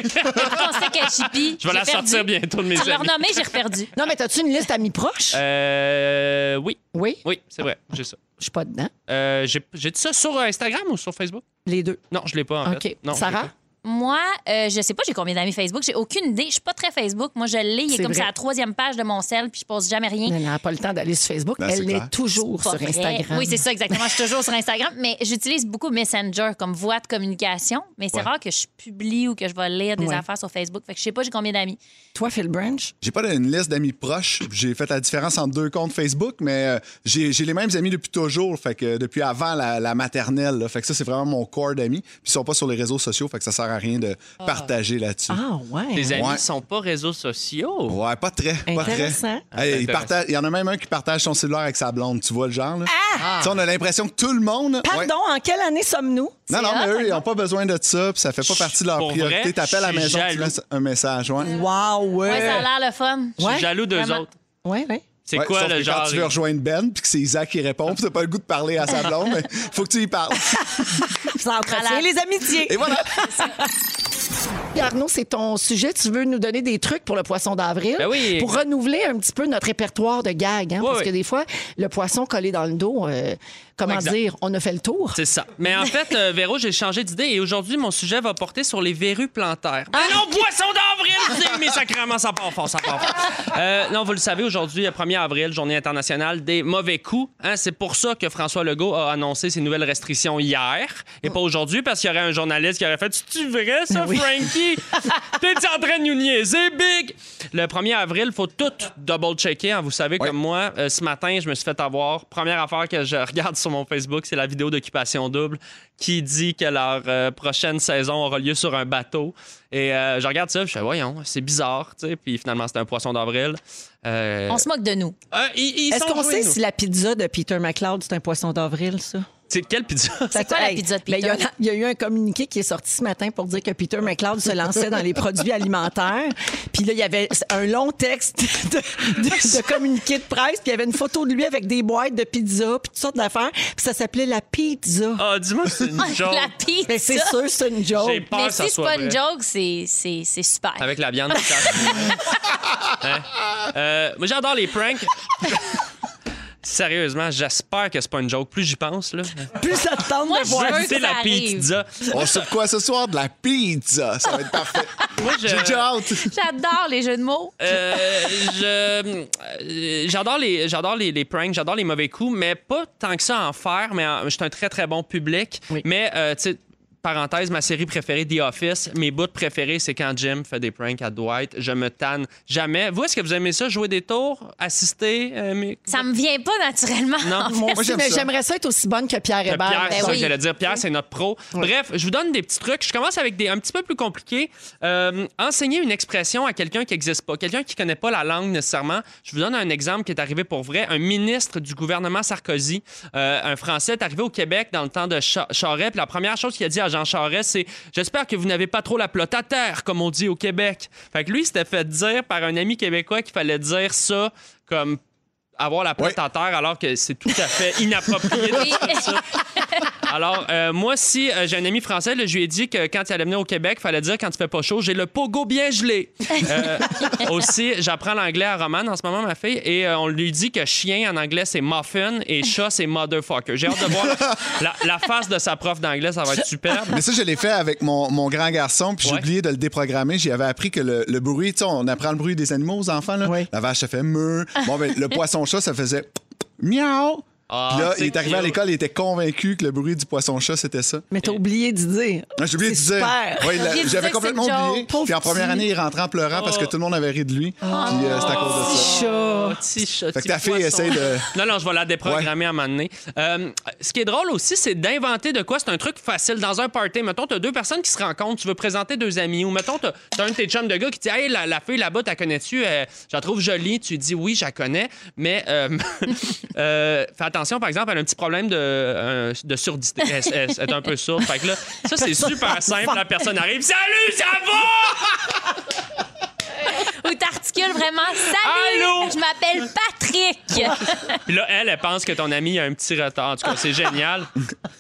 Speaker 2: Je vais la sortir bientôt de mes
Speaker 3: Je l'ai
Speaker 2: amis.
Speaker 3: renommé, j'ai reperdu.
Speaker 1: Non, mais as-tu une liste amis proches?
Speaker 2: Euh, oui,
Speaker 1: Oui,
Speaker 2: oui, c'est vrai, j'ai ça.
Speaker 1: Je suis pas dedans.
Speaker 2: Euh, j'ai j'ai dit ça sur Instagram ou sur Facebook?
Speaker 1: Les deux.
Speaker 2: Non, je l'ai pas, en
Speaker 1: OK.
Speaker 2: fait. Non, je l'ai
Speaker 1: Sarah?
Speaker 2: pas.
Speaker 3: Moi, euh, je sais pas j'ai combien d'amis Facebook. J'ai aucune idée. Je suis pas très Facebook. Moi, je l'ai. Il est
Speaker 1: C'est
Speaker 3: comme
Speaker 1: vrai.
Speaker 3: ça à la troisième page de mon sel, puis je pose jamais rien.
Speaker 1: Elle n'a pas le temps d'aller sur Facebook.
Speaker 4: Ben,
Speaker 1: Elle est toujours sur
Speaker 3: vrai.
Speaker 1: Instagram.
Speaker 3: Oui, c'est ça, exactement. Je suis toujours sur Instagram, mais j'utilise beaucoup Messenger comme voie de communication. Mais c'est
Speaker 2: Ouais.
Speaker 3: rare que je publie ou que je vais lire des
Speaker 1: Ouais.
Speaker 3: affaires sur Facebook. Fait que je sais pas j'ai combien d'amis.
Speaker 1: Toi, Phil Branch?
Speaker 4: J'ai pas une liste d'amis proches. J'ai fait la différence entre deux comptes Facebook, mais euh, j'ai j'ai les mêmes amis depuis toujours. Fait que depuis avant la, la maternelle. là. Fait que ça, c'est vraiment mon corps d'amis. Puis ils sont pas sur les réseaux sociaux. Fait que ça sert à rien de partager là-dessus.
Speaker 1: Ah, ouais.
Speaker 2: Tes amis
Speaker 4: Ouais.
Speaker 2: sont pas réseaux sociaux.
Speaker 4: Ouais, pas très. Pas très.
Speaker 1: Intéressant.
Speaker 4: Hey, il,
Speaker 2: intéressant.
Speaker 4: partage- il y en a même un qui partage son cellulaire avec sa blonde. Tu vois le genre, là? Tu sais, on a l'impression que tout le monde. Ouais.
Speaker 1: Pardon, en quelle année sommes-nous?
Speaker 4: Non, non, mais eux, ils n'ont pas besoin de ça, puis ça fait pas partie de leur
Speaker 2: Pour
Speaker 4: priorité.
Speaker 2: vrai,
Speaker 4: T'appelles à la
Speaker 2: je suis
Speaker 4: maison, tu
Speaker 2: jaloux.
Speaker 4: laisses un message, ouais.
Speaker 1: Wow, ouais.
Speaker 3: Ouais, ça a l'air le fun.
Speaker 2: Je suis jaloux d'eux
Speaker 3: Vraiment.
Speaker 2: autres.
Speaker 1: Ouais, ouais.
Speaker 2: C'est
Speaker 4: Ouais,
Speaker 2: quoi
Speaker 4: sauf
Speaker 2: le
Speaker 4: que
Speaker 2: genre?
Speaker 4: Quand tu veux rejoindre Ben, puis que c'est Isaac qui répond, puis t'as pas le goût de parler à sa blonde, mais faut que tu y parles.
Speaker 1: Ça entretient les amitiés.
Speaker 4: Et voilà.
Speaker 1: Arnaud, c'est ton sujet. Tu veux nous donner des trucs pour le poisson d'avril?
Speaker 2: Ben oui.
Speaker 1: Pour renouveler un petit peu notre répertoire de gags. Hein?
Speaker 2: Oui,
Speaker 1: parce
Speaker 2: oui.
Speaker 1: que des fois, le poisson collé dans le dos, euh, comment
Speaker 2: Exact.
Speaker 1: dire, on a fait le tour?
Speaker 2: C'est ça. Mais en fait, euh, Véro, j'ai changé d'idée et aujourd'hui, mon sujet va porter sur les verrues plantaires.
Speaker 1: Ah!
Speaker 2: Mais non, poisson d'avril, mais sacrément, ça part fort, ça part fort. Euh, non, vous le savez, aujourd'hui, le 1er avril, journée internationale des mauvais coups. Hein, c'est pour ça que François Legault a annoncé ses nouvelles restrictions hier et pas aujourd'hui parce qu'il y aurait un journaliste qui aurait fait C'est-tu vrai, ça,
Speaker 1: Oui.
Speaker 2: Frankie? T'es en train de nous niaiser, big? Le 1er avril, faut tout double-checker. hein. Vous savez,
Speaker 4: Ouais.
Speaker 2: comme moi, euh, ce matin, je me suis fait avoir. Première affaire que je regarde sur mon Facebook, c'est la vidéo d'Occupation Double qui dit que leur euh, prochaine saison aura lieu sur un bateau. Et euh, je regarde ça, je fais, voyons, c'est bizarre, tu sais. Puis finalement, c'était un poisson d'avril. Euh,
Speaker 3: On se moque de nous.
Speaker 1: Est-ce qu'on sait
Speaker 2: nous.
Speaker 1: si la pizza de Peter McLeod, c'est un poisson d'avril, ça?
Speaker 2: C'est quelle pizza?
Speaker 3: C'est quoi la pizza de
Speaker 1: ben, il y a-
Speaker 3: Peter?
Speaker 1: Il y, a eu un communiqué qui est sorti ce matin pour dire que Peter McLeod se lançait dans les produits alimentaires. Puis là, il y avait un long texte de, de- de communiqué de presse. Puis il y avait une photo de lui avec des boîtes de pizza, puis toutes sortes d'affaires. Puis ça s'appelait la pizza.
Speaker 2: Ah, dis-moi que c'est une joke.
Speaker 3: La pizza.
Speaker 1: Mais c'est sûr, c'est une joke.
Speaker 2: J'ai peur
Speaker 3: Mais si c'est pas
Speaker 2: vrai.
Speaker 3: une joke, c'est c'est- c'est super.
Speaker 2: Avec la viande. Hein? Euh, moi, j'adore les pranks. Sérieusement, j'espère que c'est pas une joke. Plus j'y pense, là.
Speaker 1: Plus ça te tente
Speaker 3: Moi,
Speaker 1: de
Speaker 3: je
Speaker 1: voir.
Speaker 2: C'est la
Speaker 3: arrive.
Speaker 2: pizza.
Speaker 4: On soupe quoi ce soir? De la pizza. Ça va être parfait.
Speaker 2: Moi, je-
Speaker 4: J'ai déjà hâte.
Speaker 3: J'adore les jeux de mots.
Speaker 2: Euh, je- euh, j'adore les j'adore les, les pranks, j'adore les mauvais coups, mais pas tant que ça à en faire. Mais en- je suis un très très bon public.
Speaker 1: Oui.
Speaker 2: Mais euh, tu sais. Parenthèse, ma série préférée, The Office. Mes bouts préférés, c'est quand Jim fait des pranks à Dwight. Je me tanne jamais. Vous, est-ce que vous aimez ça, jouer des tours, assister? euh, mes-
Speaker 3: Ça me vient pas naturellement.
Speaker 2: Non.
Speaker 3: en fait.
Speaker 1: Moi
Speaker 4: j'aime
Speaker 1: mais
Speaker 4: ça.
Speaker 1: j'aimerais ça être aussi bonne que Pierre Hébert.
Speaker 2: Pierre, c'est ça
Speaker 3: oui.
Speaker 2: que j'allais dire. Pierre, c'est notre pro. Bref, je vous donne des petits trucs. Je commence avec des un petit peu plus compliqués. Euh, enseigner une expression à quelqu'un qui n'existe pas, quelqu'un qui connaît pas la langue nécessairement. Je vous donne un exemple qui est arrivé pour vrai. Un ministre du gouvernement Sarkozy, euh, un Français, est arrivé au Québec dans le temps de Cha- Charest. Puis la première chose qu'il a dit à Jean Charest, c'est J'espère que vous n'avez pas trop la plotte à terre, comme on dit au Québec. Fait que lui, il s'était fait dire par un ami québécois qu'il fallait dire ça comme avoir la plotte
Speaker 4: Ouais.
Speaker 2: à terre alors que c'est tout à fait inapproprié de
Speaker 3: Oui.
Speaker 2: dire ça. Alors, euh, moi, si euh, j'ai un ami français, là, je lui ai dit que quand il allait venir au Québec, il fallait dire quand il fait pas chaud, j'ai le pogo bien gelé. Euh, aussi, j'apprends l'anglais à Romane en ce moment, ma fille, et euh, on lui dit que chien en anglais, c'est muffin et chat, c'est motherfucker. J'ai hâte de voir la, la face de sa prof d'anglais, ça va être superbe.
Speaker 4: Mais ça, je l'ai fait avec mon, mon grand garçon, puis j'ai
Speaker 2: Ouais.
Speaker 4: oublié de le déprogrammer. J'y avais appris que le, le bruit, tu sais, on apprend le bruit des animaux aux enfants. Là. La vache, ça fait meuh. Bon, ben, le poisson-chat, ça faisait miaou.
Speaker 2: Ah,
Speaker 4: Puis là, il est arrivé à l'école, il était convaincu que le bruit du poisson-chat, c'était ça.
Speaker 1: Mais t'as oublié d'y dire.
Speaker 4: Ah, J'ai oublié de dire.
Speaker 1: super.
Speaker 4: Ouais, il a-
Speaker 3: oublié de
Speaker 4: J'avais
Speaker 3: dire
Speaker 4: complètement
Speaker 3: que c'est une
Speaker 4: oublié.
Speaker 3: joke.
Speaker 1: Pauvre
Speaker 4: Puis en première année, il rentrait en pleurant parce que tout le monde avait ri de lui. Puis euh, c'est à cause de ça.
Speaker 1: Chat.
Speaker 2: Oh, petit chat,
Speaker 4: Fait que
Speaker 2: petit
Speaker 4: ta fille
Speaker 2: poisson.
Speaker 4: essaye de.
Speaker 2: Non, non, je vais la déprogrammer à un moment donné. Euh, ce qui est drôle aussi, c'est d'inventer de quoi. C'est un truc facile. Dans un party, mettons, t'as deux personnes qui se rencontrent, tu veux présenter deux amis. Ou mettons, t'as t'as un de tes chums de gars qui dit Hey, la, la fille là-bas, t'as connais-tu? Euh, Je la trouve jolie. Tu dis Oui, je la connais. Mais euh, euh, fais attention, par exemple, elle a un petit problème de, euh, de surdité. Elle, elle- elle est un peu sourde. Fait que là, ça, c'est super simple. La personne arrive Salut, ça va
Speaker 3: T'articules vraiment Salut!
Speaker 2: Allô?
Speaker 3: Je m'appelle Patrick!
Speaker 2: Puis là, elle, elle pense que ton ami a un petit retard. En tout cas, c'est génial.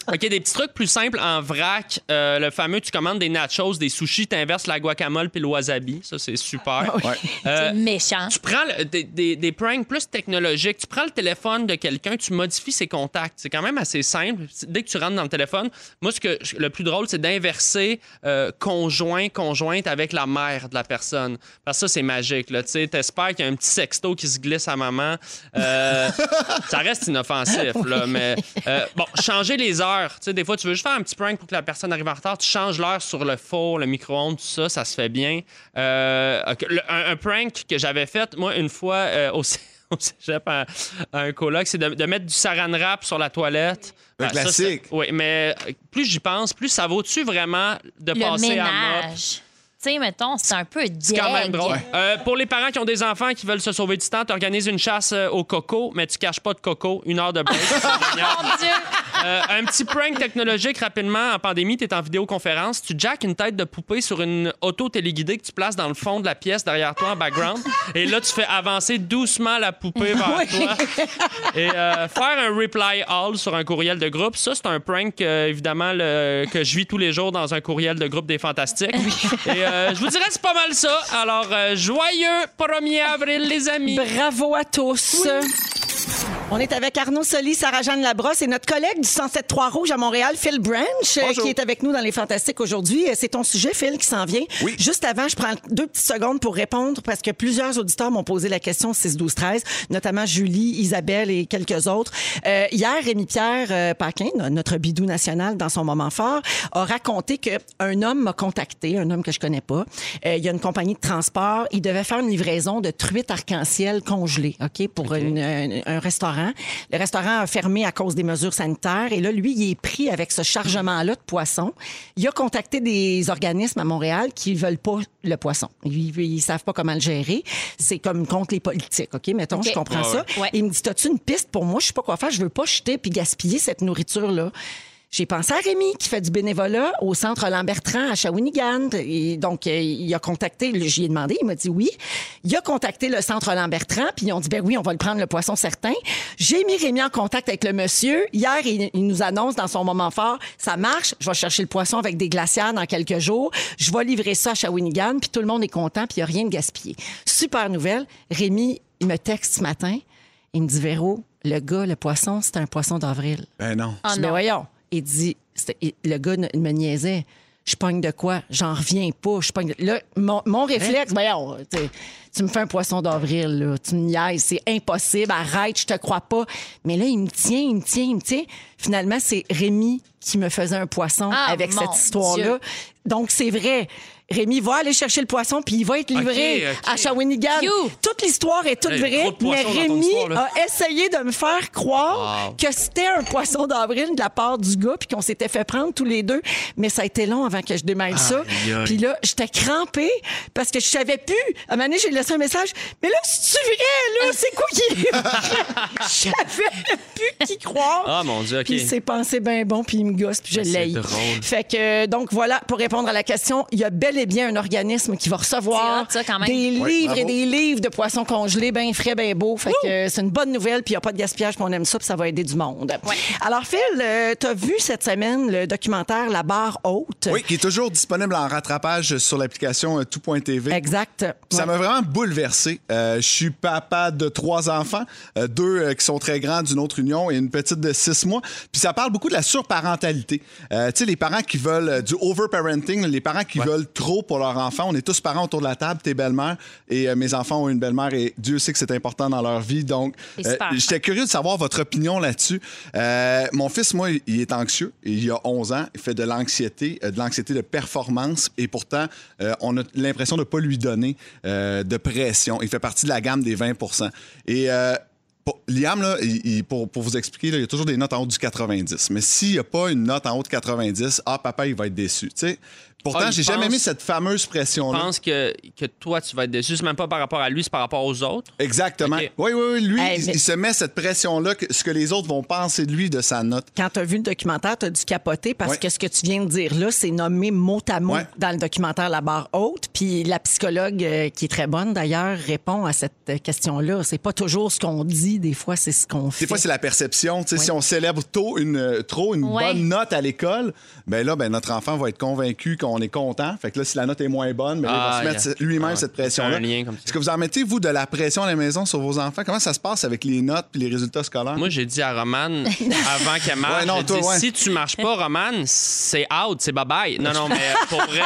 Speaker 2: OK, des petits trucs plus simples en vrac. Euh, le fameux, tu commandes des nachos, des sushis, t'inverses la guacamole puis le wasabi. Ça, c'est super.
Speaker 4: Ouais.
Speaker 2: Euh,
Speaker 3: C'est méchant.
Speaker 2: tu prends le- des, des- des pranks plus technologiques. Tu prends le téléphone de quelqu'un, tu modifies ses contacts. C'est quand même assez simple. Dès que tu rentres dans le téléphone, moi, ce que le plus drôle, c'est d'inverser euh, conjoint, conjointe avec la mère de la personne. Parce que ça, c'est magique. Tu sais, t'espères qu'il y a un petit sexto qui se glisse à maman. Euh, ça reste inoffensif, là, mais euh, bon, changer les heures. Tu sais, des fois, tu veux juste faire un petit prank pour que la personne arrive en retard. Tu changes l'heure sur le four, le micro-ondes, tout ça, ça se fait bien. Euh, le- un, un prank que j'avais fait, moi, une fois euh, au, au cégep à, un coloc, c'est de, de mettre du saran wrap sur la toilette.
Speaker 4: Un
Speaker 2: Ah, ça,
Speaker 4: classique.
Speaker 2: Oui, mais plus j'y pense, plus ça vaut-tu vraiment de
Speaker 3: Le
Speaker 2: passer à mode?
Speaker 3: Sais, mettons, c'est un peu
Speaker 2: C'est quand même
Speaker 3: deg.
Speaker 2: drôle. Euh, pour les parents qui ont des enfants qui veulent se sauver du temps, tu organises une chasse euh, au coco, mais tu caches pas de coco. Une heure de break. c'est génial.
Speaker 3: Mon Dieu!
Speaker 2: Euh, un petit prank technologique rapidement. En pandémie, tu es en vidéoconférence. Tu jacks une tête de poupée sur une auto téléguidée que tu places dans le fond de la pièce derrière toi en background. Et là, tu fais avancer doucement la poupée vers toi. Et euh, faire un reply all sur un courriel de groupe, ça, c'est un prank, euh, évidemment, le- que je vis tous les jours dans un courriel de groupe des Fantastiques. Et euh, je vous dirais, c'est pas mal ça. Alors, joyeux 1er avril, les amis.
Speaker 1: Bravo à tous. On est avec Arnaud Soli, Sarah-Jeanne Labrosse et notre collègue du 107.3 Rouge à Montréal, Phil Branch, euh,
Speaker 4: Bonjour.
Speaker 1: qui est avec nous dans Les Fantastiques aujourd'hui. Euh, C'est ton sujet, Phil, qui s'en vient.
Speaker 4: Oui.
Speaker 1: Juste avant, je prends deux petites secondes pour répondre parce que plusieurs auditeurs m'ont posé la question 6, 12, 13, notamment Julie, Isabelle et quelques autres. Euh, hier, Rémi-Pierre euh, Paquin, no- notre bidou national dans son moment fort, a raconté qu'un homme m'a contacté, un homme que je connais pas. Euh, il y a une compagnie de transport. Il devait faire une livraison de truites arc-en-ciel congelées, OK, pour une- un, un restaurant. Le restaurant a fermé à cause des mesures sanitaires. Et là, lui, il est pris avec ce chargement-là de poissons. Il a contacté des organismes à Montréal qui veulent pas le poisson. Ils, ils savent pas comment le gérer. C'est comme contre les politiques, OK? Mettons,
Speaker 3: OK.
Speaker 1: je comprends
Speaker 2: Ouais,
Speaker 1: ça.
Speaker 3: ouais.
Speaker 1: Il me dit, as-tu une piste pour moi? Je sais pas quoi faire. Je veux pas jeter puis gaspiller cette nourriture-là. J'ai pensé à Rémi qui fait du bénévolat au centre Lambert-Bertrand à Shawinigan. Et donc, euh, il a contacté, j'y ai demandé, il m'a dit oui. Il a contacté le centre Lambert-Bertrand, puis ils ont dit, ben oui, on va le prendre, le poisson certain. J'ai mis Rémi en contact avec le monsieur. Hier, il, il nous annonce dans son moment fort, ça marche, je vais chercher le poisson avec des glacières dans quelques jours. Je vais livrer ça à Shawinigan, puis tout le monde est content, puis il n'y a rien de gaspillé. Super nouvelle. Rémi, il me texte ce matin. Il me dit, Véro, le gars, le poisson, c'était un poisson d'avril.
Speaker 4: Ben non.
Speaker 3: Ah
Speaker 1: mais
Speaker 3: non.
Speaker 1: voyons. Il dit, le gars me niaisait. Je pogne de quoi? J'en reviens pas. Je pogne de- Là, mon, mon réflexe, voyons, tu me fais un poisson d'avril, là. Tu me niaises, c'est impossible. Arrête, je te crois pas. Mais là, il me tient, il me tient, il me tient. Finalement, c'est Rémi qui me faisait un poisson
Speaker 3: Ah,
Speaker 1: avec cette histoire-là. Donc, c'est vrai. Rémi va aller chercher le poisson, puis il va être livré
Speaker 2: ok.
Speaker 1: à Shawinigan.
Speaker 3: You.
Speaker 1: Toute l'histoire est toute
Speaker 2: Hey,
Speaker 1: vraie,
Speaker 2: trop de
Speaker 1: mais
Speaker 2: poissons dans ton
Speaker 1: Rémi
Speaker 2: histoire, là.
Speaker 1: a essayé de me faire croire
Speaker 2: Wow.
Speaker 1: que c'était un poisson d'avril de la part du gars, puis qu'on s'était fait prendre tous les deux. Mais ça a été long avant que je démêle ça.
Speaker 2: Aïe, aïe.
Speaker 1: Puis là, j'étais crampée parce que je savais plus. À un moment donné, j'ai laissé un message. Mais là, c'est-tu vrai, là? C'est quoi qui est vrai? Je savais plus qui croire.
Speaker 2: Ah, mon Dieu, OK.
Speaker 1: Puis il s'est pensé bien bon, puis il me gosse, puis je
Speaker 2: C'est
Speaker 1: l'ai.
Speaker 2: drôle.
Speaker 1: Fait que, donc voilà, pour répondre à la question, il y a bel et bien un organisme qui va recevoir
Speaker 3: C'est hot, ça, quand même.
Speaker 1: des
Speaker 4: Oui,
Speaker 1: livres et des livres de poissons congelés, bien frais, bien beaux. Fait que euh, c'est une bonne nouvelle, puis il n'y a pas de gaspillage, puis on aime ça, puis ça va aider du monde. Alors, Phil, tu as vu cette semaine le documentaire La barre haute?
Speaker 4: Oui, qui est toujours disponible en rattrapage sur l'application euh, tout.tv.
Speaker 1: Exact.
Speaker 4: Ça
Speaker 1: Ouais.
Speaker 4: m'a vraiment bouleversé. Euh, je suis papa de trois enfants, euh, deux euh, qui sont très grands d'une autre union et une petite de six mois. Puis ça parle beaucoup de la surparentalité. Euh, tu sais, les parents qui veulent euh, du overparenting, les parents qui veulent trop pour leurs enfants. On est tous parents autour de la table, tes belles-mères et euh, mes enfants ont une belle-mère et Dieu sait que c'est important dans leur vie. Donc, euh, j'étais curieux de savoir votre opinion là-dessus. Euh, mon fils, moi, il est anxieux. Il a 11 ans. Il fait de l'anxiété, de l'anxiété de performance. Et pourtant, on a l'impression de ne pas lui donner de pression. Il fait partie de la gamme des 20% Et pour- Liam, là, il- pour, pour vous expliquer, là, il y a toujours des notes en haut du 90. Mais s'il n'y a pas une note en haut de 90, ah, papa, il va être déçu. Tu sais, Pourtant,
Speaker 2: Ah,
Speaker 4: j'ai jamais mis cette fameuse
Speaker 2: Je
Speaker 4: pression-là.
Speaker 2: pense que, que toi, tu vas être déçu. C'est même pas par rapport à lui, c'est par rapport aux autres.
Speaker 4: Exactement. Oui, oui, oui. Lui,
Speaker 1: Hey,
Speaker 4: il,
Speaker 1: mais-
Speaker 4: il se met cette pression-là, que, ce que les autres vont penser de lui, de sa note.
Speaker 1: Quand tu as vu le documentaire, tu as dû capoter parce que ce que tu viens de dire là, c'est nommé mot à mot dans le documentaire La barre haute. Puis la psychologue, euh, qui est très bonne d'ailleurs, répond à cette euh, question-là. C'est pas toujours ce qu'on dit, des fois, c'est ce qu'on fait.
Speaker 4: Des fois, c'est la perception. Si on célèbre tôt une, euh, trop une bonne note à l'école, ben là, ben, notre enfant va être convaincu qu'on est content. Fait que là, si la note est moins bonne, ben, là, il va se mettre
Speaker 2: yeah.
Speaker 4: lui-même
Speaker 2: Ah,
Speaker 4: cette pression-là. Est-ce que vous en mettez, vous, de la pression à la maison sur vos enfants? Comment ça se passe avec les notes et les résultats scolaires?
Speaker 2: Moi, j'ai dit à Romane, avant qu'elle marche,
Speaker 4: Ouais, non,
Speaker 2: j'ai
Speaker 4: toi,
Speaker 2: dit,
Speaker 4: ouais.
Speaker 2: si tu marches pas, Romane, c'est out, c'est bye-bye. Non, non, mais pour vrai,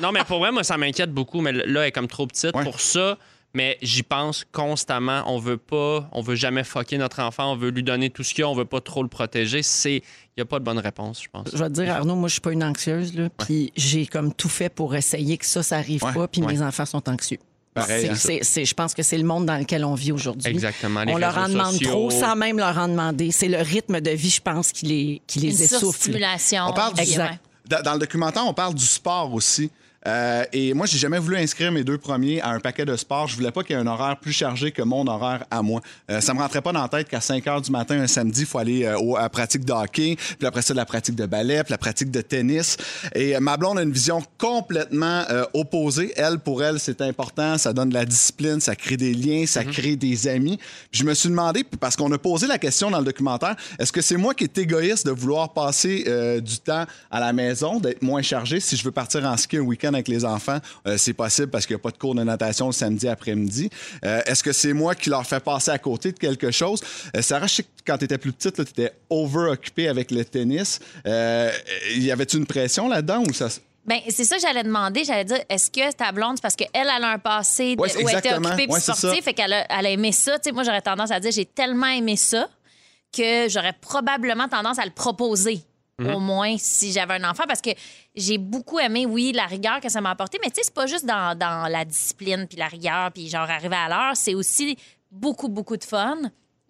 Speaker 2: non, mais pour vrai, moi, ça m'inquiète beaucoup, mais là, elle est comme trop petite
Speaker 4: Ouais.
Speaker 2: pour ça. Mais j'y pense constamment. On veut pas, on veut jamais fucker notre enfant. On veut lui donner tout ce qu'il y a. On veut pas trop le protéger. C'est, il y a pas de bonne réponse, je pense.
Speaker 1: Je vais te dire, Arnaud, moi, je suis pas une anxieuse, là. Puis j'ai comme tout fait pour essayer que ça, ça arrive
Speaker 4: Ouais,
Speaker 1: pas. Puis
Speaker 2: ouais.
Speaker 1: mes enfants sont anxieux.
Speaker 4: Pareil,
Speaker 1: C'est-
Speaker 4: hein.
Speaker 1: c'est- je pense que c'est le monde dans lequel on vit aujourd'hui.
Speaker 2: Exactement, les
Speaker 1: On leur en demande
Speaker 2: sociaux.
Speaker 1: trop sans même leur en demander. C'est le rythme de vie, je pense, qui les, qui les
Speaker 3: Une
Speaker 1: essouffle.
Speaker 4: On parle du-
Speaker 1: Exact.
Speaker 4: dans le documentaire, on parle du sport aussi. Euh, et moi, j'ai jamais voulu inscrire mes deux premiers à un paquet de sport. Je voulais pas qu'il y ait un horaire plus chargé que mon horaire à moi. Euh, ça me rentrait pas dans la tête qu'à 5 heures du matin, un samedi, il faut aller euh, au- à la pratique de hockey, puis après ça, de la pratique de ballet, puis la pratique de tennis. Et euh, ma blonde a une vision complètement opposée. Elle, pour elle, c'est important. Ça donne de la discipline, ça crée des liens, ça crée des amis. Puis je me suis demandé, parce qu'on a posé la question dans le documentaire, est-ce que c'est moi qui est égoïste de vouloir passer du temps à la maison, d'être moins chargé? Si je veux partir en ski un week-end avec les enfants, euh, c'est possible parce qu'il n'y a pas de cours de natation le samedi après-midi. Euh, est-ce que c'est moi qui leur fais passer à côté de quelque chose? Euh, Sarah, je sais que quand tu étais plus petite, tu étais over-occupée avec le tennis. Y avait-tu une pression là-dedans ou ça...
Speaker 3: Ben, c'est ça que j'allais demander. J'allais dire, est-ce que ta blonde, parce qu'elle, elle a un passé de-
Speaker 4: Ouais,
Speaker 3: où elle était occupée puis
Speaker 4: Ouais,
Speaker 3: sportive, fait qu'elle a, elle a aimé ça. Moi, j'aurais tendance à dire, j'ai tellement aimé ça que j'aurais probablement tendance à le proposer.
Speaker 4: Mhm.
Speaker 3: Au moins, si j'avais un enfant, parce que j'ai beaucoup aimé, oui, la rigueur que ça m'a apporté, mais tu sais, c'est pas juste dans, dans la discipline, puis la rigueur, puis genre arriver à l'heure, c'est aussi beaucoup, beaucoup de fun.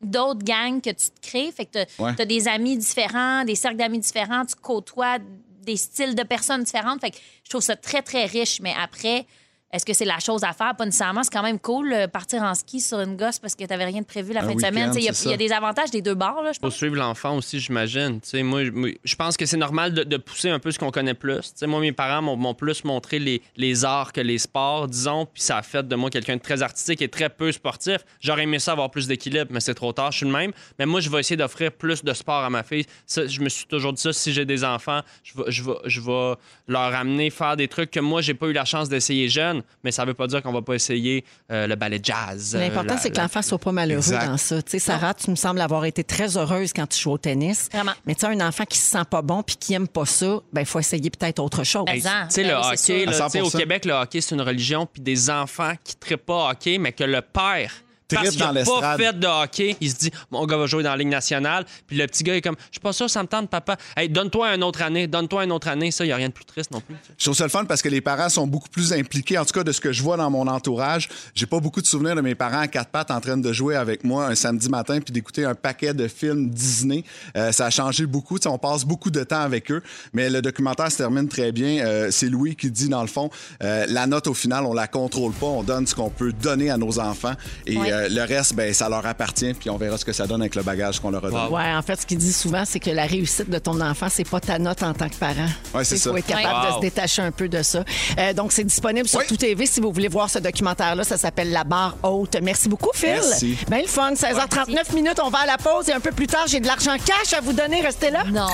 Speaker 3: D'autres gangs que tu te crées, fait que t'as
Speaker 4: Ouais.
Speaker 3: as des amis différents, des cercles d'amis différents, tu côtoies des styles de personnes différentes, fait que je trouve ça très, très riche, mais après... Est-ce que c'est la chose à faire? Pas nécessairement. C'est quand même cool euh, partir en ski sur une gosse parce que tu rien de prévu la
Speaker 4: Un
Speaker 3: fin de semaine. Il y, a- y des avantages des deux bords, là, je
Speaker 2: Faut
Speaker 3: pense.
Speaker 2: suivre l'enfant aussi, j'imagine. Moi, je- pense que c'est normal de, de pousser un peu ce qu'on connaît plus. Moi, mes parents m'ont m'ont plus montré les, les arts que les sports, disons, puis ça a fait de moi quelqu'un de très artistique et très peu sportif. J'aurais aimé ça avoir plus d'équilibre, mais c'est trop tard, je suis le même. Mais moi, je vais essayer d'offrir plus de sport à ma fille. Ça, je me suis toujours dit ça, si j'ai des enfants, je vais, je vais, je vais leur amener faire des trucs que moi, j'ai pas eu la chance d'essayer jeune. Mais ça veut pas dire qu'on va pas essayer euh, le ballet jazz. euh,
Speaker 1: L'important, c'est que
Speaker 2: la-
Speaker 1: l'enfant soit pas malheureux
Speaker 4: Exact.
Speaker 1: dans ça. Tu sais, Sarah, tu me sembles avoir été très heureuse quand tu joues au tennis.
Speaker 3: Vraiment.
Speaker 1: Mais tu sais, un enfant qui se sent pas bon puis qui aime pas ça, ben il faut essayer peut-être autre chose.
Speaker 3: Ben,
Speaker 2: Hey, Tu sais,
Speaker 3: Ben
Speaker 2: le
Speaker 3: oui,
Speaker 2: hockey, là, au
Speaker 4: 100%.
Speaker 2: Québec, le hockey, c'est une religion, puis des enfants qui ne trippent pas au hockey, mais que le père.
Speaker 4: Trippe
Speaker 2: Parce qu'il n'a pas fait de hockey, il se dit mon gars va jouer dans la Ligue nationale, puis le petit gars est comme je suis pas sûr, ça me tente papa. Hey, donne-toi une autre année, donne-toi une autre année, ça il y a rien de plus triste non plus.
Speaker 4: Je trouve ça le fun parce que les parents sont beaucoup plus impliqués. En tout cas, de ce que je vois dans mon entourage, j'ai pas beaucoup de souvenirs de mes parents à quatre pattes en train de jouer avec moi un samedi matin puis d'écouter un paquet de films Disney. Euh, ça a changé beaucoup. On passe beaucoup de temps avec eux, mais le documentaire se termine très bien. Euh, c'est Louis qui dit dans le fond, euh, la note au final, on la contrôle pas. On donne ce qu'on peut donner à nos enfants et
Speaker 3: Ouais.
Speaker 4: Euh, le reste, ben ça leur appartient. Puis on verra ce que ça donne avec le bagage qu'on leur a donné.
Speaker 2: Wow.
Speaker 1: Ouais, en fait, ce qu'il dit souvent, c'est que la réussite de ton enfant, c'est pas ta note en tant que parent.
Speaker 4: Ouais, c'est
Speaker 1: Il faut
Speaker 4: ça.
Speaker 1: être capable de se détacher un peu de ça. Euh, donc, c'est disponible sur
Speaker 4: Oui.
Speaker 1: Tout TV si vous voulez voir ce documentaire-là. Ça s'appelle La barre haute. Merci beaucoup, Phil.
Speaker 4: Merci.
Speaker 1: Bien le fun. 16h39 minutes, on va à la pause et un peu plus tard, j'ai de l'argent cash à vous donner. Restez là.
Speaker 3: Non.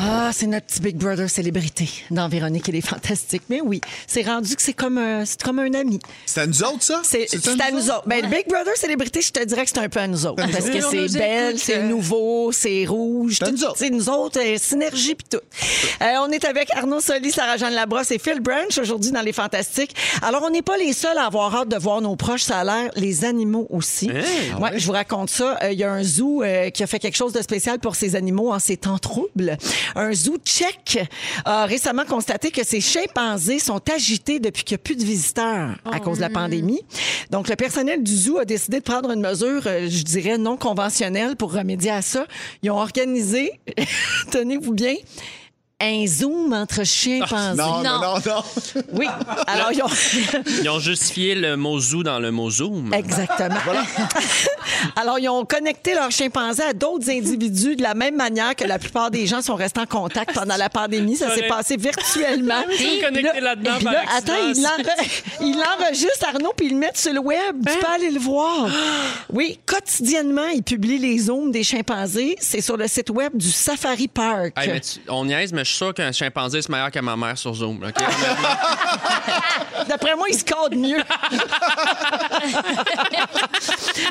Speaker 1: Ah, c'est notre petit Big Brother célébrité dans Véronique. Il est fantastique. Mais oui, c'est rendu que c'est comme, un- c'est comme un ami.
Speaker 4: C'est à nous autres, ça?
Speaker 1: C'est à nous autres. Ben, Big Brother célébrité, je te dirais que c'est un peu à nous autres. Parce que c'est belle, c'est
Speaker 2: euh.
Speaker 1: nouveau, c'est rouge.
Speaker 4: C'est nous autres.
Speaker 1: C'est nous autres, euh, synergie puis tout. Euh, on est avec Arnaud Soli, Sarah-Jeanne Labrosse et Phil Branch aujourd'hui dans Les Fantastiques. Alors, on n'est pas les seuls à avoir hâte de voir nos proches. Ça a l'air les animaux aussi.
Speaker 2: Hein?
Speaker 1: Ouais, Je vous raconte ça. Euh, Il y a un zoo qui a fait quelque chose de spécial pour ses animaux en ces temps troubles. Un zoo tchèque a récemment constaté que ses chimpanzés sont agités depuis qu'il n'y a plus de visiteurs à cause de la pandémie. Donc, le personnel du a décidé de prendre une mesure, euh, je dirais, non conventionnelle pour remédier à ça. Ils ont organisé, tenez-vous bien, un zoom entre chimpanzés.
Speaker 4: Non, non,
Speaker 3: Non.
Speaker 4: non, non.
Speaker 1: Oui. Alors, ils ont...
Speaker 2: Ils ont justifié le mot zoo dans le mot zoom.
Speaker 1: Exactement. Alors, ils ont connecté leurs chimpanzés à d'autres individus de la même manière que la plupart des gens sont restés en contact pendant la pandémie. Ça s'est passé virtuellement.
Speaker 2: ils sont connectés là-dedans
Speaker 1: là, attends, ils l'enre- ils l'enregistrent, Arnaud, puis ils le mettent sur le web. Tu peux aller le voir. Oui, quotidiennement, ils publient les zooms des chimpanzés. C'est sur le site web du Safari Park.
Speaker 2: Hey, mais tu- on niaise, mais je suis sûr qu'un chimpanzé, c'est meilleur que ma mère sur Zoom. OK?
Speaker 1: D'après moi, ils se codent mieux.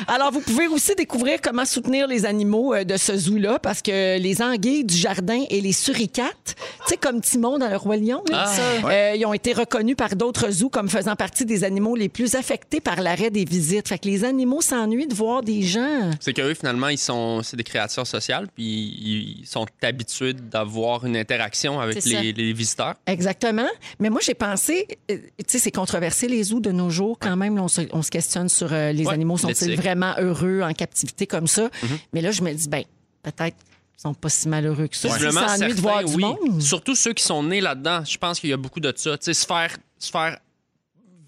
Speaker 1: Alors, vous pouvez aussi découvrir comment soutenir les animaux euh, de ce zoo-là, parce que les anguilles du jardin et les suricates, tu sais, comme Timon dans le Roi Lion, là,
Speaker 2: Ah.
Speaker 1: euh, ils ont été reconnus par d'autres zoos comme faisant partie des animaux les plus affectés par l'arrêt des visites. Fait que les animaux s'ennuient de voir des gens.
Speaker 2: C'est qu'eux, finalement, ils sont, c'est des créatures sociales, puis ils sont habitués d'avoir une interaction avec les, les visiteurs.
Speaker 1: Exactement. Mais moi, j'ai pensé, euh, tu sais, c'est controversé les zoos de nos jours quand même. on, se, on se questionne sur euh, les
Speaker 2: Ouais,
Speaker 1: animaux sont-ils vraiment heureux en captivité comme ça?
Speaker 2: Mm-hmm.
Speaker 1: Mais là, je me dis, ben peut-être qu'ils sont pas si malheureux que ça.
Speaker 2: Visiblement,
Speaker 1: s'ennuient de
Speaker 2: certains,
Speaker 1: voir du
Speaker 2: oui.
Speaker 1: monde.
Speaker 2: Surtout ceux qui sont nés là-dedans. Je pense qu'il y a beaucoup de ça. Tu sais, se faire, se faire